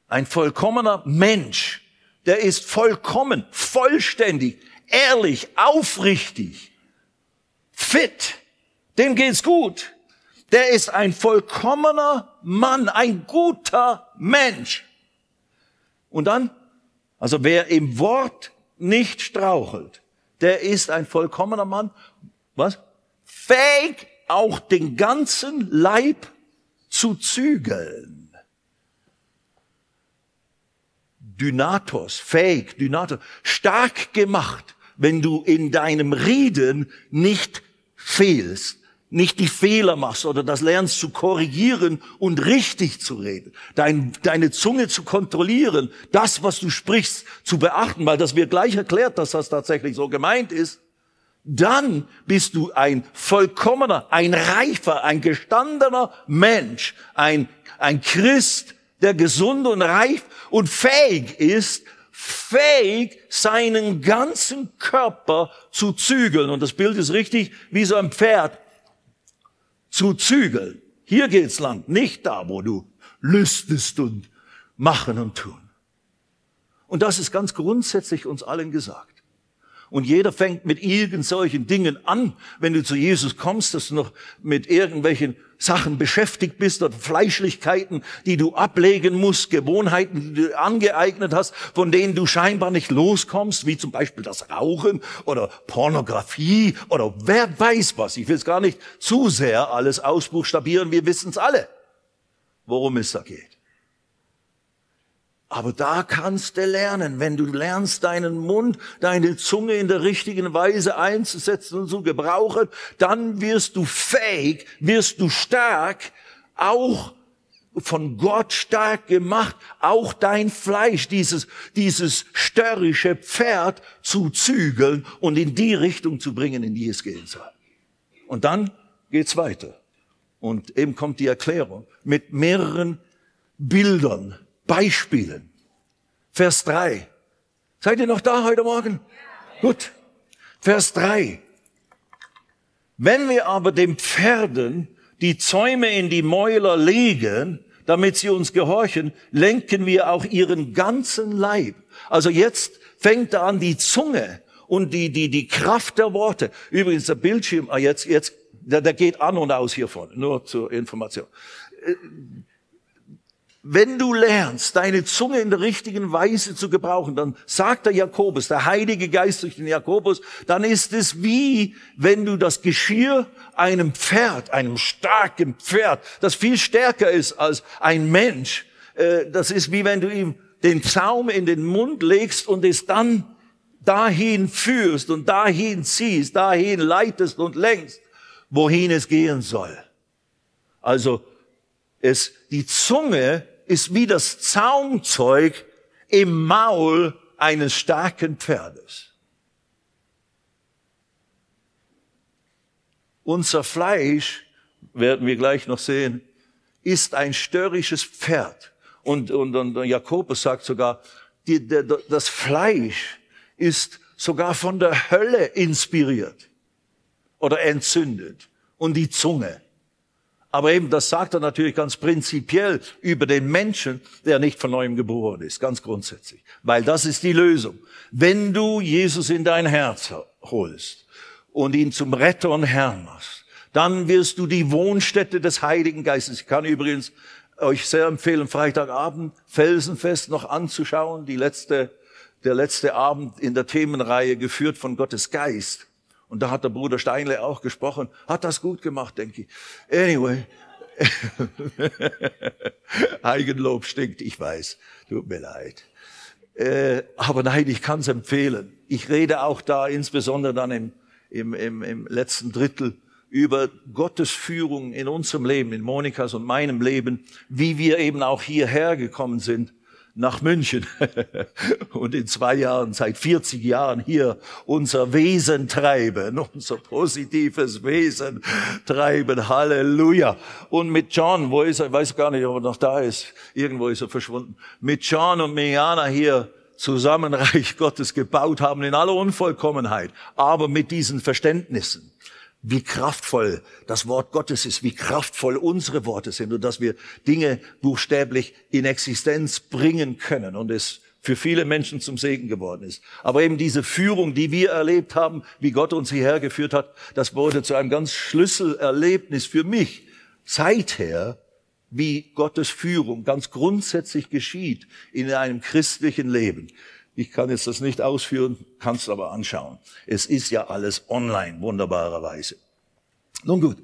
ein vollkommener Mensch, der ist vollkommen, vollständig, ehrlich, aufrichtig, fit, dem geht's gut der ist ein vollkommener Mann, ein guter Mensch. Und dann, also wer im Wort nicht strauchelt, der ist ein vollkommener Mann, was? Fähig, auch den ganzen Leib zu zügeln. Dynatos, fähig, Dynatos, stark gemacht, wenn du in deinem Reden nicht fehlst, nicht die Fehler machst oder das lernst zu korrigieren und richtig zu reden, dein, deine Zunge zu kontrollieren, das, was du sprichst, zu beachten, weil das wird gleich erklärt, dass das tatsächlich so gemeint ist, dann bist du ein vollkommener, ein reifer, ein gestandener Mensch, ein, ein Christ, der gesund und reif und fähig ist, fähig, seinen ganzen Körper zu zügeln. Und das Bild ist richtig wie so ein Pferd zu zügeln. Hier geht's lang, nicht da, wo du lüstest und machen und tun. Und das ist ganz grundsätzlich uns allen gesagt. Und jeder fängt mit irgend solchen Dingen an, wenn du zu Jesus kommst, dass du noch mit irgendwelchen Sachen beschäftigt bist oder Fleischlichkeiten, die du ablegen musst, Gewohnheiten, die du angeeignet hast, von denen du scheinbar nicht loskommst, wie zum Beispiel das Rauchen oder Pornografie oder wer weiß was. Ich will es gar nicht zu sehr alles ausbuchstabieren, wir wissen es alle, worum es da geht. Aber da kannst du lernen, wenn du lernst, deinen Mund, deine Zunge in der richtigen Weise einzusetzen und zu gebrauchen, dann wirst du fähig, wirst du stark, auch von Gott stark gemacht, auch dein Fleisch, dieses, dieses störrische Pferd zu zügeln und in die Richtung zu bringen, in die es gehen soll. Und dann geht's weiter. Und eben kommt die Erklärung mit mehreren Bildern Beispielen. Vers 3. Seid ihr noch da heute Morgen? Gut. Vers 3. Wenn wir aber den Pferden die Zäume in die Mäuler legen, damit sie uns gehorchen, lenken wir auch ihren ganzen Leib. Also jetzt fängt er an die Zunge und die, die, die Kraft der Worte. Übrigens, der Bildschirm, ah, jetzt, jetzt, der, der geht an und aus hier vorne, nur zur Information äh, wenn du lernst, deine Zunge in der richtigen Weise zu gebrauchen, dann sagt der Jakobus, der Heilige Geist durch den Jakobus, dann ist es wie, wenn du das Geschirr einem Pferd, einem starken Pferd, das viel stärker ist als ein Mensch, äh, das ist wie wenn du ihm den Zaum in den Mund legst und es dann dahin führst und dahin ziehst, dahin leitest und lenkst, wohin es gehen soll. Also es, die Zunge ist wie das Zaumzeug im Maul eines starken Pferdes. Unser Fleisch, werden wir gleich noch sehen, ist ein störrisches Pferd. Und, und, und Jakobus sagt sogar, die, der, das Fleisch ist sogar von der Hölle inspiriert oder entzündet. Und die Zunge. Aber eben, das sagt er natürlich ganz prinzipiell über den Menschen, der nicht von neuem geboren ist, ganz grundsätzlich. Weil das ist die Lösung. Wenn du Jesus in dein Herz holst und ihn zum Retter und Herrn machst, dann wirst du die Wohnstätte des Heiligen Geistes. Ich kann übrigens euch sehr empfehlen, Freitagabend Felsenfest noch anzuschauen, die letzte, der letzte Abend in der Themenreihe geführt von Gottes Geist. Und da hat der Bruder Steinle auch gesprochen. Hat das gut gemacht, denke ich. Anyway. Eigenlob stinkt, ich weiß. Tut mir leid. Äh, aber nein, ich kann es empfehlen. Ich rede auch da insbesondere dann im, im, im, im letzten Drittel über Gottes Führung in unserem Leben, in Monikas und meinem Leben, wie wir eben auch hierher gekommen sind nach München und in zwei Jahren, seit 40 Jahren hier unser Wesen treiben, unser positives Wesen treiben. Halleluja. Und mit John, wo ist er? Ich weiß gar nicht, ob er noch da ist. Irgendwo ist er verschwunden. Mit John und Miana hier zusammen Reich Gottes gebaut haben in aller Unvollkommenheit, aber mit diesen Verständnissen wie kraftvoll das Wort Gottes ist, wie kraftvoll unsere Worte sind und dass wir Dinge buchstäblich in Existenz bringen können und es für viele Menschen zum Segen geworden ist. Aber eben diese Führung, die wir erlebt haben, wie Gott uns hierher geführt hat, das wurde zu einem ganz Schlüsselerlebnis für mich. Seither, wie Gottes Führung ganz grundsätzlich geschieht in einem christlichen Leben. Ich kann jetzt das nicht ausführen, kannst aber anschauen. Es ist ja alles online, wunderbarerweise. Nun gut,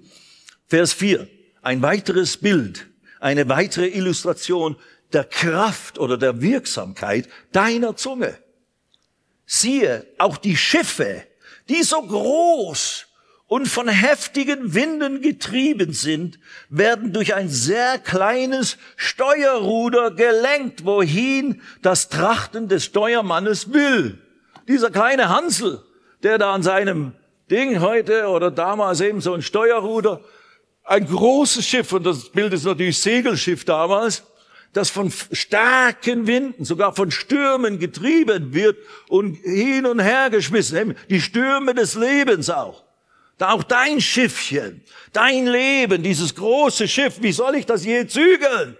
Vers 4. Ein weiteres Bild, eine weitere Illustration der Kraft oder der Wirksamkeit deiner Zunge. Siehe, auch die Schiffe, die so groß und von heftigen Winden getrieben sind, werden durch ein sehr kleines Steuerruder gelenkt, wohin das Trachten des Steuermannes will. Dieser kleine Hansel, der da an seinem Ding heute oder damals eben so ein Steuerruder, ein großes Schiff, und das Bild ist natürlich Segelschiff damals, das von starken Winden, sogar von Stürmen getrieben wird und hin und her geschmissen. Die Stürme des Lebens auch. Auch dein Schiffchen, dein Leben, dieses große Schiff, wie soll ich das je zügeln?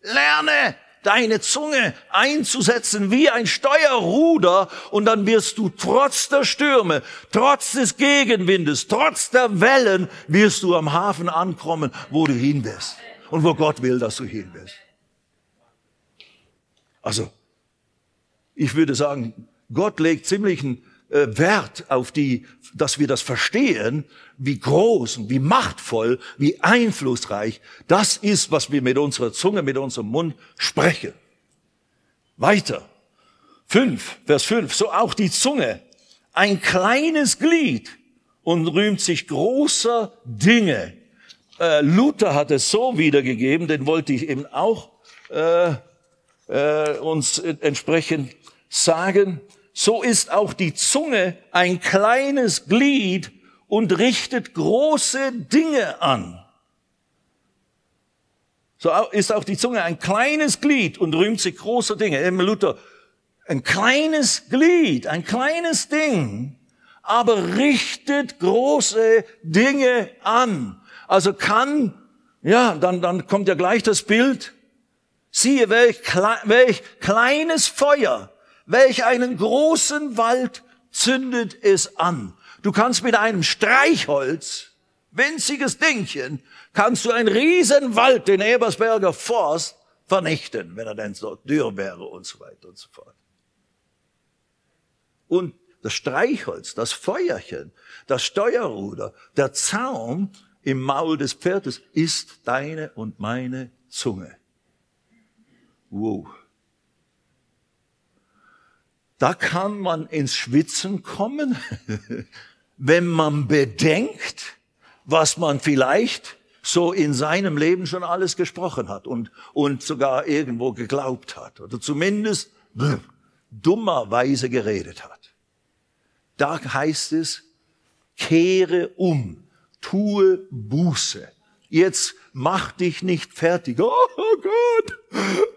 Lerne deine Zunge einzusetzen wie ein Steuerruder und dann wirst du trotz der Stürme, trotz des Gegenwindes, trotz der Wellen, wirst du am Hafen ankommen, wo du hin bist und wo Gott will, dass du hin bist. Also, ich würde sagen, Gott legt ziemlichen äh, Wert auf die, dass wir das verstehen, wie groß und wie machtvoll, wie einflussreich das ist, was wir mit unserer Zunge, mit unserem Mund sprechen. Weiter. Fünf, Vers fünf. So auch die Zunge, ein kleines Glied und rühmt sich großer Dinge. Äh, Luther hat es so wiedergegeben, den wollte ich eben auch äh, äh, uns entsprechend sagen so ist auch die Zunge ein kleines Glied und richtet große Dinge an. So ist auch die Zunge ein kleines Glied und rühmt sich große Dinge. Eben Luther, ein kleines Glied, ein kleines Ding, aber richtet große Dinge an. Also kann, ja, dann, dann kommt ja gleich das Bild. Siehe, welch, welch kleines Feuer Welch einen großen Wald zündet es an. Du kannst mit einem Streichholz, winziges Dingchen, kannst du einen riesen Wald, den Ebersberger Forst, vernichten, wenn er denn so dürr wäre und so weiter und so fort. Und das Streichholz, das Feuerchen, das Steuerruder, der Zaum im Maul des Pferdes ist deine und meine Zunge. Wow. Da kann man ins Schwitzen kommen, wenn man bedenkt, was man vielleicht so in seinem Leben schon alles gesprochen hat und, und sogar irgendwo geglaubt hat oder zumindest dummerweise geredet hat. Da heißt es, kehre um, tue Buße. Jetzt mach dich nicht fertig. Oh, oh Gott,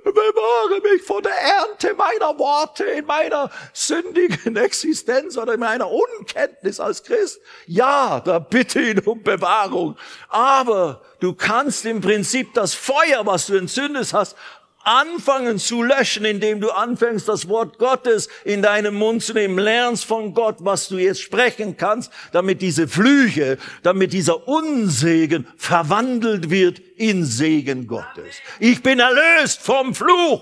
bewahre mich vor der Ernte meiner Worte in meiner sündigen Existenz oder in meiner Unkenntnis als Christ. Ja, da bitte ihn um Bewahrung. Aber du kannst im Prinzip das Feuer, was du entzündet hast, anfangen zu löschen, indem du anfängst, das Wort Gottes in deinem Mund zu nehmen, lernst von Gott, was du jetzt sprechen kannst, damit diese Flüche, damit dieser Unsegen verwandelt wird in Segen Gottes. Ich bin erlöst vom Fluch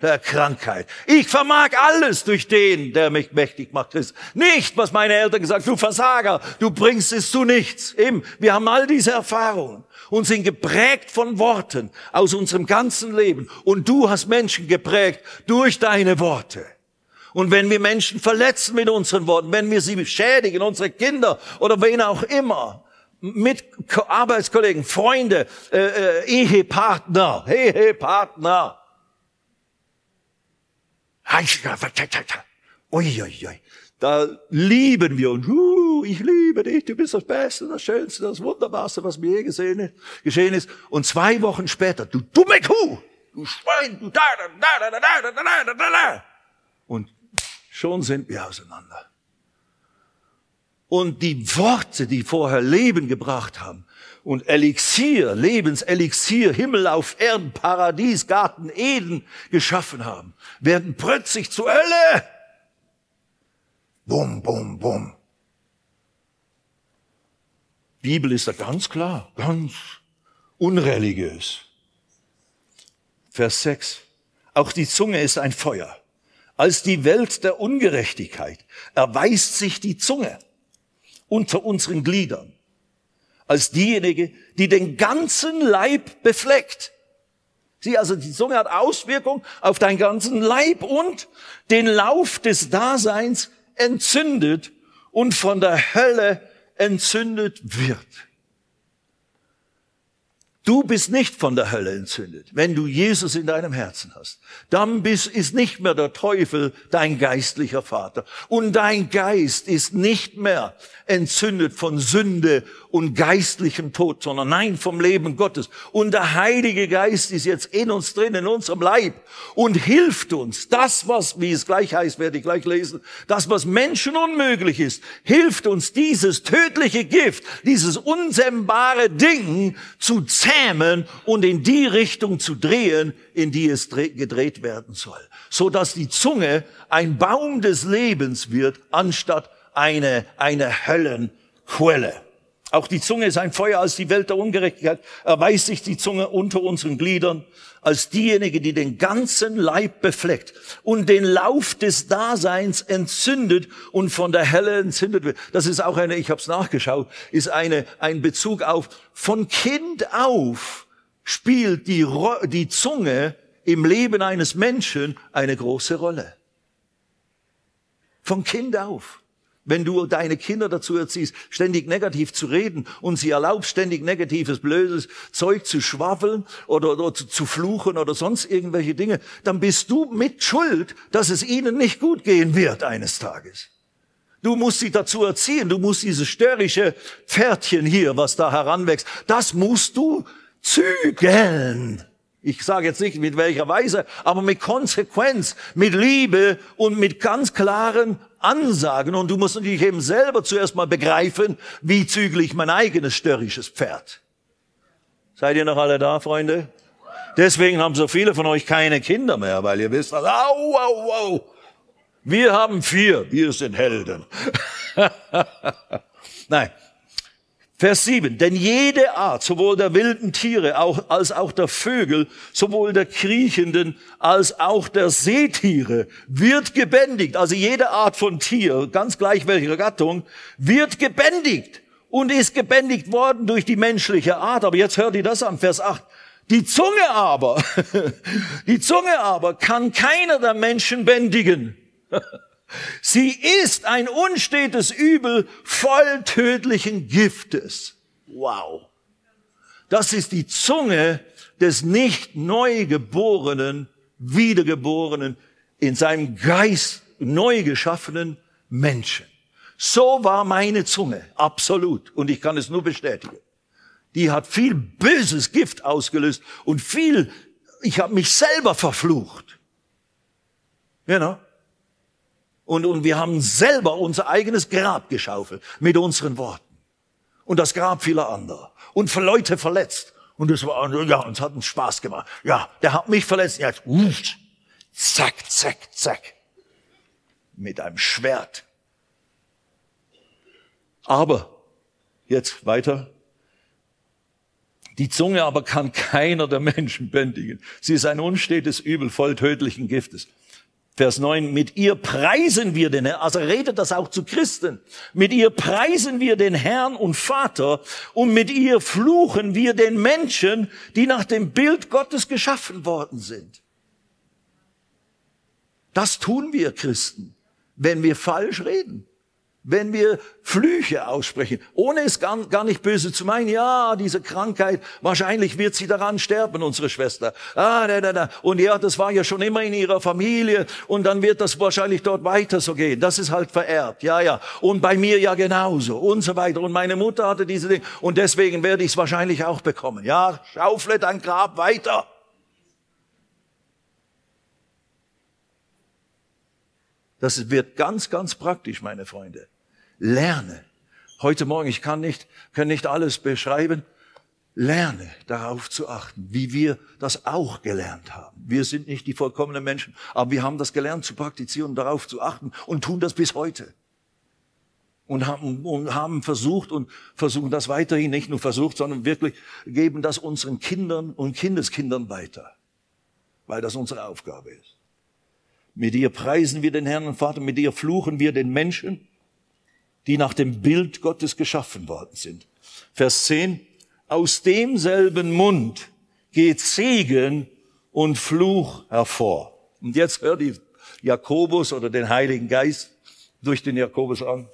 der Krankheit. Ich vermag alles durch den, der mich mächtig macht. Ist nicht, was meine Eltern gesagt, du Versager, du bringst es zu nichts. Eben, wir haben all diese Erfahrungen und sind geprägt von Worten aus unserem ganzen Leben. Und du hast Menschen geprägt durch deine Worte. Und wenn wir Menschen verletzen mit unseren Worten, wenn wir sie schädigen, unsere Kinder oder wen auch immer, mit Arbeitskollegen, Freunde, äh, äh, Ehepartner, Ehepartner. Uiuiui. Da lieben wir uns. Uh, ich liebe dich, du bist das Beste, das Schönste, das Wunderbarste, was mir je gesehen, geschehen ist. Und zwei Wochen später, du dumme Kuh, du Schwein, du da, da, da, da, da, da, da, da, da, da. Und schon sind wir auseinander. Und die Worte, die vorher Leben gebracht haben, und Elixier, Lebenselixier, Himmel auf Erden, Paradies, Garten Eden geschaffen haben, werden plötzlich zur Hölle. Bum, bum, bum. Bibel ist da ganz klar, ganz unreligiös. Vers 6. Auch die Zunge ist ein Feuer. Als die Welt der Ungerechtigkeit erweist sich die Zunge unter unseren Gliedern als diejenige, die den ganzen Leib befleckt. Sieh, also die Zunge hat Auswirkung auf deinen ganzen Leib und den Lauf des Daseins entzündet und von der Hölle entzündet wird. Du bist nicht von der Hölle entzündet, wenn du Jesus in deinem Herzen hast. Dann bist, ist nicht mehr der Teufel dein geistlicher Vater. Und dein Geist ist nicht mehr entzündet von Sünde und geistlichem Tod, sondern nein, vom Leben Gottes. Und der Heilige Geist ist jetzt in uns drin, in unserem Leib und hilft uns. Das, was, wie es gleich heißt, werde ich gleich lesen, das, was Menschen unmöglich ist, hilft uns, dieses tödliche Gift, dieses unsämbare Ding zu zähmen und in die Richtung zu drehen, in die es gedreht werden soll. So dass die Zunge ein Baum des Lebens wird, anstatt eine, eine Höllenquelle. Auch die Zunge ist ein Feuer als die Welt der Ungerechtigkeit. Erweist sich die Zunge unter unseren Gliedern als diejenige, die den ganzen Leib befleckt und den Lauf des Daseins entzündet und von der Helle entzündet wird. Das ist auch eine, ich habe es nachgeschaut, ist eine ein Bezug auf von Kind auf spielt die, die Zunge im Leben eines Menschen eine große Rolle. Von Kind auf. Wenn du deine Kinder dazu erziehst, ständig negativ zu reden und sie erlaubst, ständig negatives, blödes Zeug zu schwafeln oder, oder zu, zu fluchen oder sonst irgendwelche Dinge, dann bist du mit Schuld, dass es ihnen nicht gut gehen wird eines Tages. Du musst sie dazu erziehen, du musst dieses störrische Pferdchen hier, was da heranwächst, das musst du zügeln. Ich sage jetzt nicht mit welcher Weise, aber mit Konsequenz, mit Liebe und mit ganz klaren Ansagen. Und du musst natürlich eben selber zuerst mal begreifen, wie zügle ich mein eigenes störrisches Pferd. Seid ihr noch alle da, Freunde? Deswegen haben so viele von euch keine Kinder mehr, weil ihr wisst, au, au, au. Wir haben vier, wir sind Helden. Nein, Vers 7. Denn jede Art, sowohl der wilden Tiere auch, als auch der Vögel, sowohl der kriechenden als auch der Seetiere, wird gebändigt. Also jede Art von Tier, ganz gleich welcher Gattung, wird gebändigt und ist gebändigt worden durch die menschliche Art. Aber jetzt hört ihr das an, Vers 8. Die Zunge aber, die Zunge aber kann keiner der Menschen bändigen. Sie ist ein unstetes Übel voll tödlichen Giftes. Wow. Das ist die Zunge des nicht neugeborenen, wiedergeborenen, in seinem Geist neu geschaffenen Menschen. So war meine Zunge, absolut. Und ich kann es nur bestätigen. Die hat viel böses Gift ausgelöst und viel, ich habe mich selber verflucht. Know? Und, und wir haben selber unser eigenes Grab geschaufelt mit unseren Worten. Und das Grab vieler anderer. Und Leute verletzt. Und es war, ja, uns hat uns Spaß gemacht. Ja, der hat mich verletzt. Jetzt, uff, zack, zack, zack. Mit einem Schwert. Aber, jetzt weiter. Die Zunge aber kann keiner der Menschen bändigen. Sie ist ein unstetes Übel voll tödlichen Giftes. Vers 9, mit ihr preisen wir den Herrn, also redet das auch zu Christen, mit ihr preisen wir den Herrn und Vater und mit ihr fluchen wir den Menschen, die nach dem Bild Gottes geschaffen worden sind. Das tun wir Christen, wenn wir falsch reden wenn wir Flüche aussprechen, ohne es gar, gar, nicht böse zu meinen. Ja, diese Krankheit, wahrscheinlich wird sie daran sterben, unsere Schwester. Ah, da, da, da. Und ja, das war ja schon immer in ihrer Familie und dann wird das wahrscheinlich dort weiter so gehen. Das ist halt vererbt. Ja, ja. Und bei mir ja genauso und so weiter. Und meine Mutter hatte diese Dinge und deswegen werde ich es wahrscheinlich auch bekommen. Ja, schaufle dein Grab weiter. Das wird ganz, ganz praktisch, meine Freunde. Lerne. Heute Morgen, ich kann nicht, kann nicht alles beschreiben. Lerne darauf zu achten, wie wir das auch gelernt haben. Wir sind nicht die vollkommenen Menschen, aber wir haben das gelernt zu praktizieren, darauf zu achten und tun das bis heute. Und haben, und haben versucht und versuchen das weiterhin, nicht nur versucht, sondern wirklich geben das unseren Kindern und Kindeskindern weiter, weil das unsere Aufgabe ist. Mit ihr preisen wir den Herrn und Vater, mit ihr fluchen wir den Menschen, die nach dem Bild Gottes geschaffen worden sind. Vers 10, aus demselben Mund geht Segen und Fluch hervor. Und jetzt hört die Jakobus oder den Heiligen Geist durch den Jakobus an.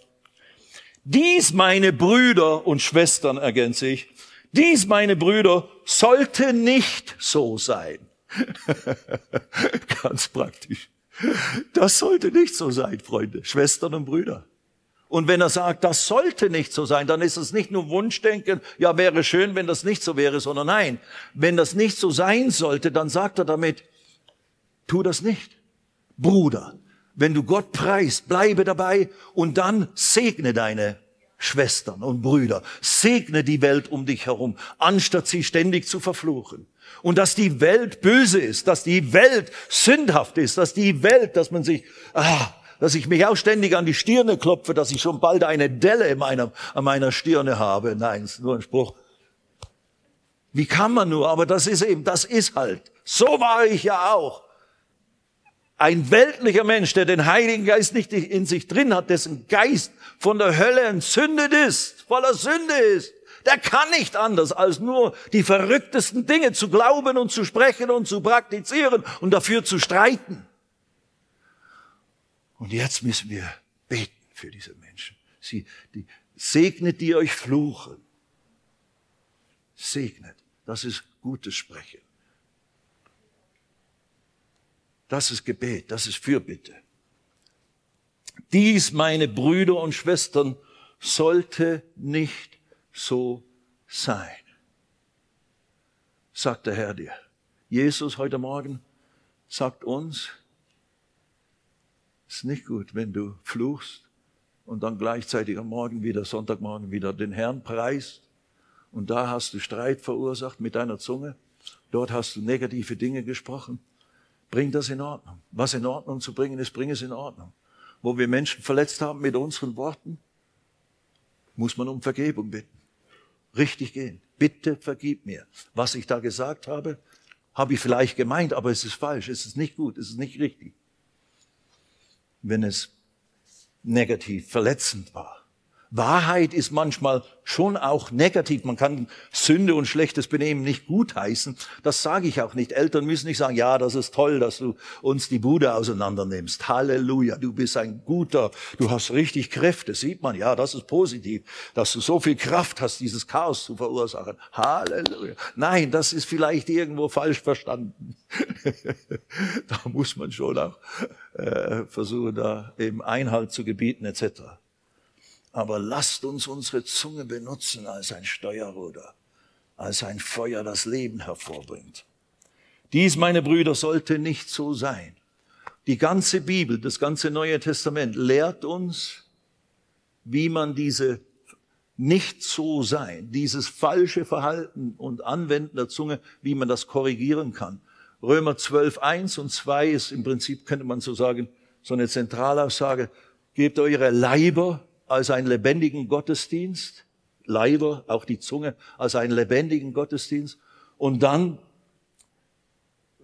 Dies, meine Brüder und Schwestern, ergänze ich, dies, meine Brüder, sollte nicht so sein. Ganz praktisch. Das sollte nicht so sein, Freunde, Schwestern und Brüder. Und wenn er sagt, das sollte nicht so sein, dann ist es nicht nur Wunschdenken, ja, wäre schön, wenn das nicht so wäre, sondern nein, wenn das nicht so sein sollte, dann sagt er damit, tu das nicht. Bruder, wenn du Gott preist, bleibe dabei und dann segne deine Schwestern und Brüder. Segne die Welt um dich herum, anstatt sie ständig zu verfluchen. Und dass die Welt böse ist, dass die Welt sündhaft ist, dass die Welt, dass man sich, ah, dass ich mich auch ständig an die Stirne klopfe, dass ich schon bald eine Delle in meiner, an meiner Stirne habe. Nein, ist nur ein Spruch. Wie kann man nur? Aber das ist eben, das ist halt. So war ich ja auch. Ein weltlicher Mensch, der den Heiligen Geist nicht in sich drin hat, dessen Geist von der Hölle entzündet ist, voller Sünde ist, der kann nicht anders, als nur die verrücktesten Dinge zu glauben und zu sprechen und zu praktizieren und dafür zu streiten. Und jetzt müssen wir beten für diese Menschen. Sie, die, segnet, die euch fluchen. Segnet. Das ist gutes Sprechen. Das ist Gebet, das ist Fürbitte. Dies, meine Brüder und Schwestern, sollte nicht so sein, sagt der Herr dir. Jesus heute Morgen sagt uns, es ist nicht gut, wenn du fluchst und dann gleichzeitig am Morgen wieder, Sonntagmorgen wieder den Herrn preist und da hast du Streit verursacht mit deiner Zunge, dort hast du negative Dinge gesprochen Bring das in Ordnung. Was in Ordnung zu bringen ist, bring es in Ordnung. Wo wir Menschen verletzt haben mit unseren Worten, muss man um Vergebung bitten. Richtig gehen. Bitte vergib mir. Was ich da gesagt habe, habe ich vielleicht gemeint, aber es ist falsch, es ist nicht gut, es ist nicht richtig. Wenn es negativ verletzend war. Wahrheit ist manchmal schon auch negativ. Man kann Sünde und schlechtes Benehmen nicht gutheißen. Das sage ich auch nicht. Eltern müssen nicht sagen, ja, das ist toll, dass du uns die Bude auseinander nimmst. Halleluja, du bist ein guter, du hast richtig Kräfte. Sieht man, ja, das ist positiv, dass du so viel Kraft hast, dieses Chaos zu verursachen. Halleluja. Nein, das ist vielleicht irgendwo falsch verstanden. da muss man schon auch äh, versuchen, da eben Einhalt zu gebieten etc aber lasst uns unsere Zunge benutzen als ein Steuerruder, als ein Feuer, das Leben hervorbringt. Dies, meine Brüder, sollte nicht so sein. Die ganze Bibel, das ganze Neue Testament lehrt uns, wie man diese nicht so sein, dieses falsche Verhalten und Anwenden der Zunge, wie man das korrigieren kann. Römer 12, 1 und 2 ist im Prinzip, könnte man so sagen, so eine Zentralaussage. Gebt eure Leiber als einen lebendigen Gottesdienst, Leiber, auch die Zunge, als einen lebendigen Gottesdienst. Und dann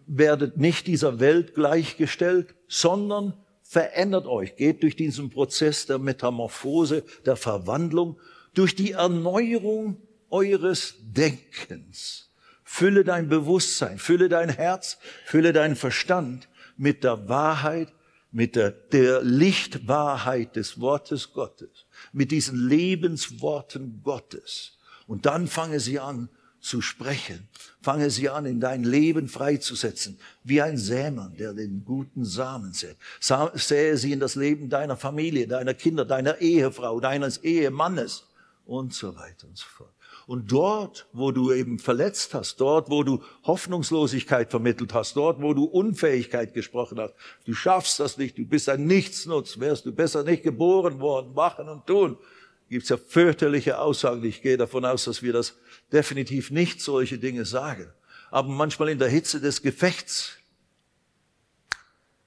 werdet nicht dieser Welt gleichgestellt, sondern verändert euch, geht durch diesen Prozess der Metamorphose, der Verwandlung, durch die Erneuerung eures Denkens. Fülle dein Bewusstsein, fülle dein Herz, fülle deinen Verstand mit der Wahrheit mit der, der Lichtwahrheit des Wortes Gottes, mit diesen Lebensworten Gottes. Und dann fange sie an zu sprechen. Fange sie an, in dein Leben freizusetzen, wie ein Sämann, der den guten Samen sät. Sähe sie in das Leben deiner Familie, deiner Kinder, deiner Ehefrau, deines Ehemannes und so weiter und so fort. Und dort, wo du eben verletzt hast, dort, wo du Hoffnungslosigkeit vermittelt hast, dort, wo du Unfähigkeit gesprochen hast, du schaffst das nicht, du bist ein Nichtsnutz, wärst du besser nicht geboren worden, machen und tun, gibt es ja fürchterliche Aussagen. Ich gehe davon aus, dass wir das definitiv nicht solche Dinge sagen. Aber manchmal in der Hitze des Gefechts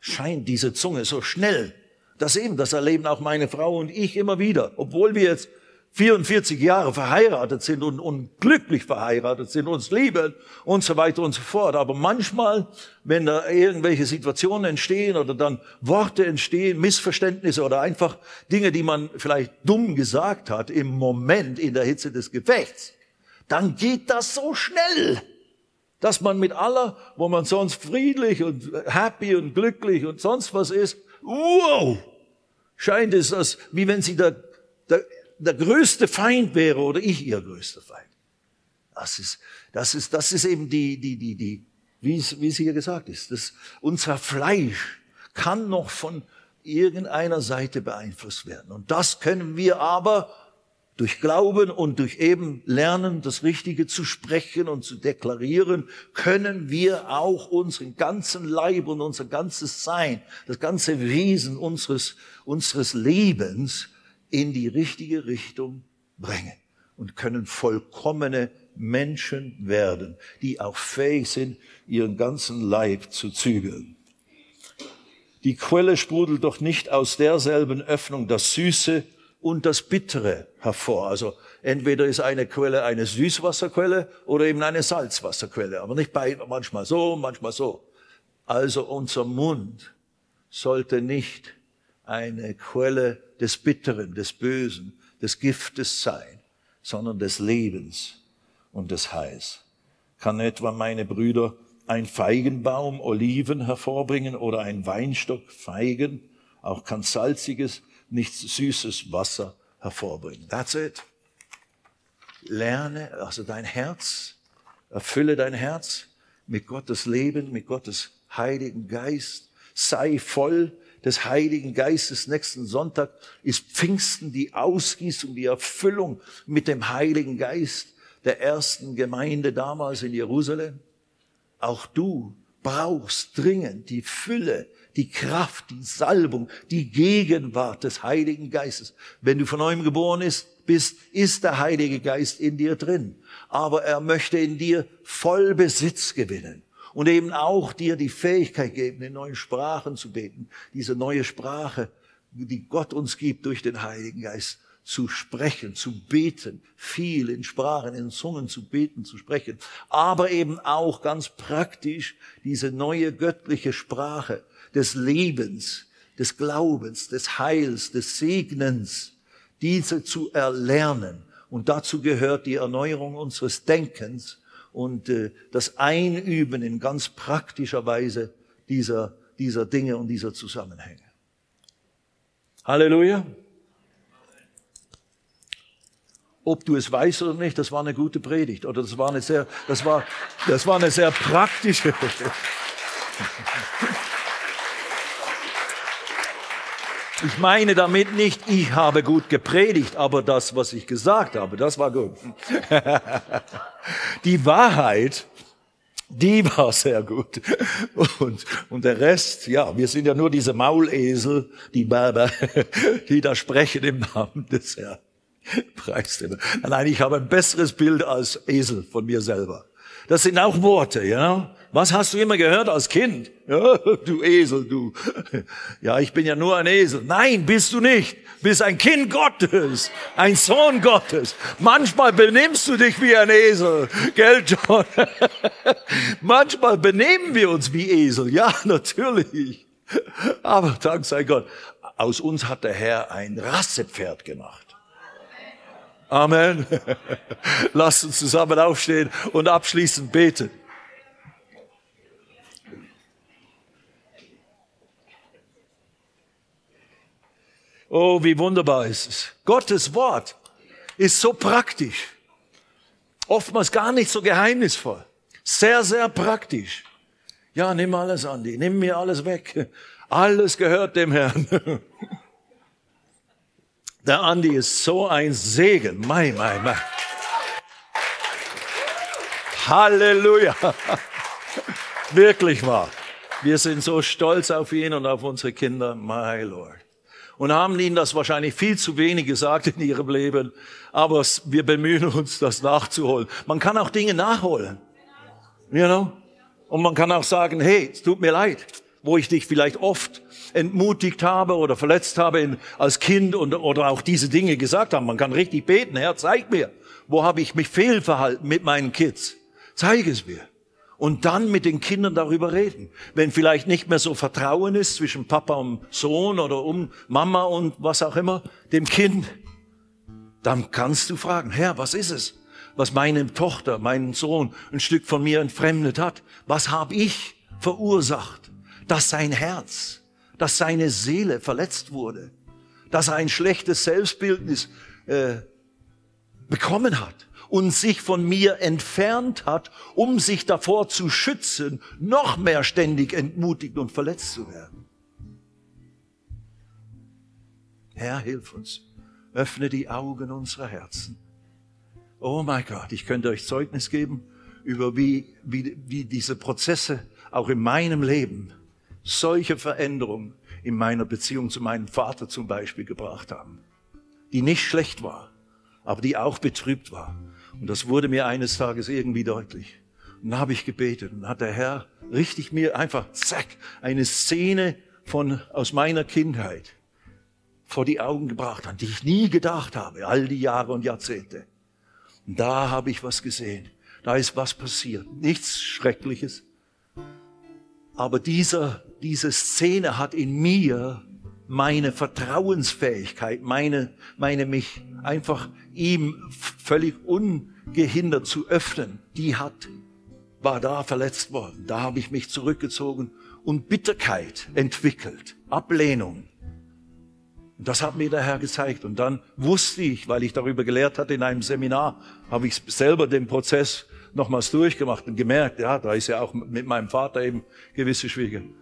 scheint diese Zunge so schnell. Das eben, das erleben auch meine Frau und ich immer wieder, obwohl wir jetzt 44 Jahre verheiratet sind und, und glücklich verheiratet sind, uns lieben und so weiter und so fort. Aber manchmal, wenn da irgendwelche Situationen entstehen oder dann Worte entstehen, Missverständnisse oder einfach Dinge, die man vielleicht dumm gesagt hat im Moment in der Hitze des Gefechts, dann geht das so schnell, dass man mit aller, wo man sonst friedlich und happy und glücklich und sonst was ist, wow, scheint es, als wie wenn sie da, da der größte Feind wäre oder ich ihr größter Feind. Das ist, das ist, das ist eben die, die, die, die, wie es, wie es hier gesagt ist. Das, unser Fleisch kann noch von irgendeiner Seite beeinflusst werden. Und das können wir aber durch Glauben und durch eben Lernen, das Richtige zu sprechen und zu deklarieren, können wir auch unseren ganzen Leib und unser ganzes Sein, das ganze Wesen unseres, unseres Lebens in die richtige Richtung bringen und können vollkommene Menschen werden, die auch fähig sind, ihren ganzen Leib zu zügeln. Die Quelle sprudelt doch nicht aus derselben Öffnung das Süße und das Bittere hervor. Also entweder ist eine Quelle eine Süßwasserquelle oder eben eine Salzwasserquelle, aber nicht beide, manchmal so, manchmal so. Also unser Mund sollte nicht eine Quelle des Bitteren, des Bösen, des Giftes sein, sondern des Lebens und des Heils. Kann etwa meine Brüder ein Feigenbaum Oliven hervorbringen oder ein Weinstock Feigen? Auch kann salziges nichts süßes Wasser hervorbringen. That's it. Lerne, also dein Herz, erfülle dein Herz mit Gottes Leben, mit Gottes Heiligen Geist. Sei voll des Heiligen Geistes. Nächsten Sonntag ist Pfingsten die Ausgießung, die Erfüllung mit dem Heiligen Geist der ersten Gemeinde damals in Jerusalem. Auch du brauchst dringend die Fülle die Kraft, die Salbung, die Gegenwart des Heiligen Geistes. Wenn du von neuem geboren bist, ist der Heilige Geist in dir drin. Aber er möchte in dir voll Besitz gewinnen und eben auch dir die Fähigkeit geben, in neuen Sprachen zu beten. Diese neue Sprache, die Gott uns gibt durch den Heiligen Geist, zu sprechen, zu beten, viel in Sprachen, in Zungen zu beten, zu sprechen, aber eben auch ganz praktisch diese neue göttliche Sprache, des Lebens, des Glaubens, des Heils, des Segnens, diese zu erlernen. Und dazu gehört die Erneuerung unseres Denkens und äh, das Einüben in ganz praktischer Weise dieser, dieser Dinge und dieser Zusammenhänge. Halleluja. Ob du es weißt oder nicht, das war eine gute Predigt oder das war eine sehr, das war, das war eine sehr praktische. Ich meine damit nicht, ich habe gut gepredigt, aber das, was ich gesagt habe, das war gut. Die Wahrheit, die war sehr gut. Und, und der Rest, ja, wir sind ja nur diese Maulesel, die Berber, die da sprechen im Namen des Herrn. Preis. Nein, ich habe ein besseres Bild als Esel von mir selber. Das sind auch Worte, ja. Was hast du immer gehört als Kind? Ja, du Esel, du. Ja, ich bin ja nur ein Esel. Nein, bist du nicht. Bist ein Kind Gottes, ein Sohn Gottes. Manchmal benimmst du dich wie ein Esel, gell, John? Manchmal benehmen wir uns wie Esel. Ja, natürlich. Aber dank sei Gott, aus uns hat der Herr ein Rassepferd gemacht. Amen. Lasst uns zusammen aufstehen und abschließend beten. Oh, wie wunderbar ist es. Gottes Wort ist so praktisch. Oftmals gar nicht so geheimnisvoll. Sehr, sehr praktisch. Ja, nimm alles, Andi. Nimm mir alles weg. Alles gehört dem Herrn. Der Andi ist so ein Segen. Mein, mein, mein. Halleluja. Wirklich wahr. Wir sind so stolz auf ihn und auf unsere Kinder. My Lord und haben ihnen das wahrscheinlich viel zu wenig gesagt in ihrem Leben, aber wir bemühen uns, das nachzuholen. Man kann auch Dinge nachholen. You know? Und man kann auch sagen, hey, es tut mir leid, wo ich dich vielleicht oft entmutigt habe oder verletzt habe in, als Kind und, oder auch diese Dinge gesagt haben. Man kann richtig beten, Herr, zeig mir, wo habe ich mich fehlverhalten mit meinen Kids. Zeig es mir und dann mit den Kindern darüber reden. Wenn vielleicht nicht mehr so Vertrauen ist zwischen Papa und Sohn oder um Mama und was auch immer, dem Kind, dann kannst du fragen, Herr, was ist es, was meine Tochter, meinen Sohn ein Stück von mir entfremdet hat? Was habe ich verursacht, dass sein Herz, dass seine Seele verletzt wurde, dass er ein schlechtes Selbstbildnis äh, bekommen hat und sich von mir entfernt hat, um sich davor zu schützen, noch mehr ständig entmutigt und verletzt zu werden. Herr, hilf uns. Öffne die Augen unserer Herzen. Oh mein Gott, ich könnte euch Zeugnis geben über wie, wie, wie diese Prozesse auch in meinem Leben solche Veränderungen in meiner Beziehung zu meinem Vater zum Beispiel gebracht haben, die nicht schlecht war, aber die auch betrübt war. Und das wurde mir eines Tages irgendwie deutlich. Und dann habe ich gebetet und hat der Herr richtig mir einfach, zack, eine Szene von, aus meiner Kindheit vor die Augen gebracht, an die ich nie gedacht habe, all die Jahre und Jahrzehnte. Und da habe ich was gesehen. Da ist was passiert. Nichts Schreckliches. Aber dieser, diese Szene hat in mir meine Vertrauensfähigkeit, meine, meine mich einfach ihm völlig ungehindert zu öffnen, die hat, war da verletzt worden. Da habe ich mich zurückgezogen und Bitterkeit entwickelt, Ablehnung. Und das hat mir der Herr gezeigt. Und dann wusste ich, weil ich darüber gelehrt hatte in einem Seminar, habe ich selber den Prozess nochmals durchgemacht und gemerkt, ja, da ist ja auch mit meinem Vater eben gewisse Schwierigkeiten.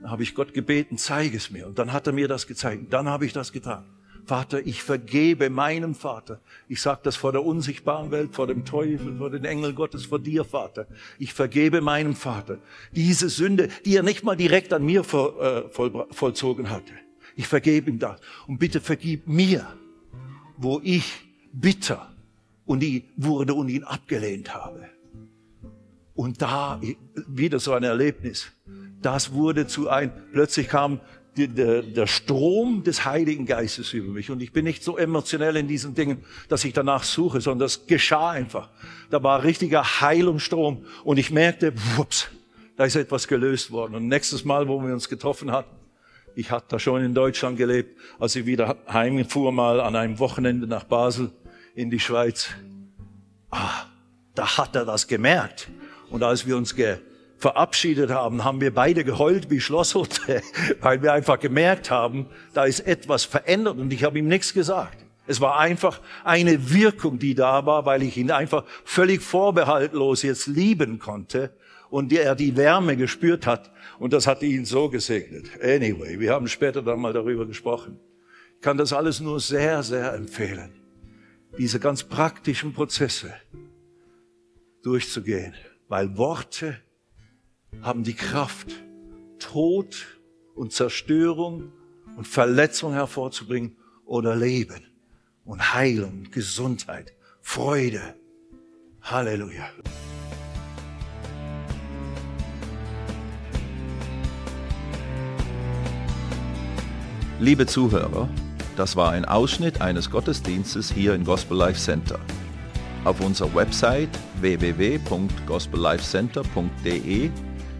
Dann habe ich Gott gebeten, zeige es mir. Und dann hat er mir das gezeigt. Dann habe ich das getan. Vater, ich vergebe meinem Vater. Ich sage das vor der unsichtbaren Welt, vor dem Teufel, vor den Engeln Gottes, vor dir, Vater. Ich vergebe meinem Vater diese Sünde, die er nicht mal direkt an mir voll, äh, voll, vollzogen hatte. Ich vergebe ihm das. Und bitte vergib mir, wo ich bitter und die wurde und ihn abgelehnt habe. Und da wieder so ein Erlebnis. Das wurde zu ein, plötzlich kam der, der Strom des Heiligen Geistes über mich. Und ich bin nicht so emotionell in diesen Dingen, dass ich danach suche, sondern das geschah einfach. Da war richtiger Heilungsstrom. Und ich merkte, wups, da ist etwas gelöst worden. Und nächstes Mal, wo wir uns getroffen hatten, ich hatte da schon in Deutschland gelebt, als ich wieder heimfuhr mal an einem Wochenende nach Basel in die Schweiz. Ah, da hat er das gemerkt. Und als wir uns verabschiedet haben, haben wir beide geheult wie Schlosshotel, weil wir einfach gemerkt haben, da ist etwas verändert und ich habe ihm nichts gesagt. Es war einfach eine Wirkung, die da war, weil ich ihn einfach völlig vorbehaltlos jetzt lieben konnte und er die Wärme gespürt hat und das hat ihn so gesegnet. Anyway, wir haben später dann mal darüber gesprochen. Ich kann das alles nur sehr, sehr empfehlen, diese ganz praktischen Prozesse durchzugehen, weil Worte haben die Kraft, Tod und Zerstörung und Verletzung hervorzubringen oder Leben und Heilung, Gesundheit, Freude. Halleluja. Liebe Zuhörer, das war ein Ausschnitt eines Gottesdienstes hier im Gospel Life Center. Auf unserer Website www.gospellifecenter.de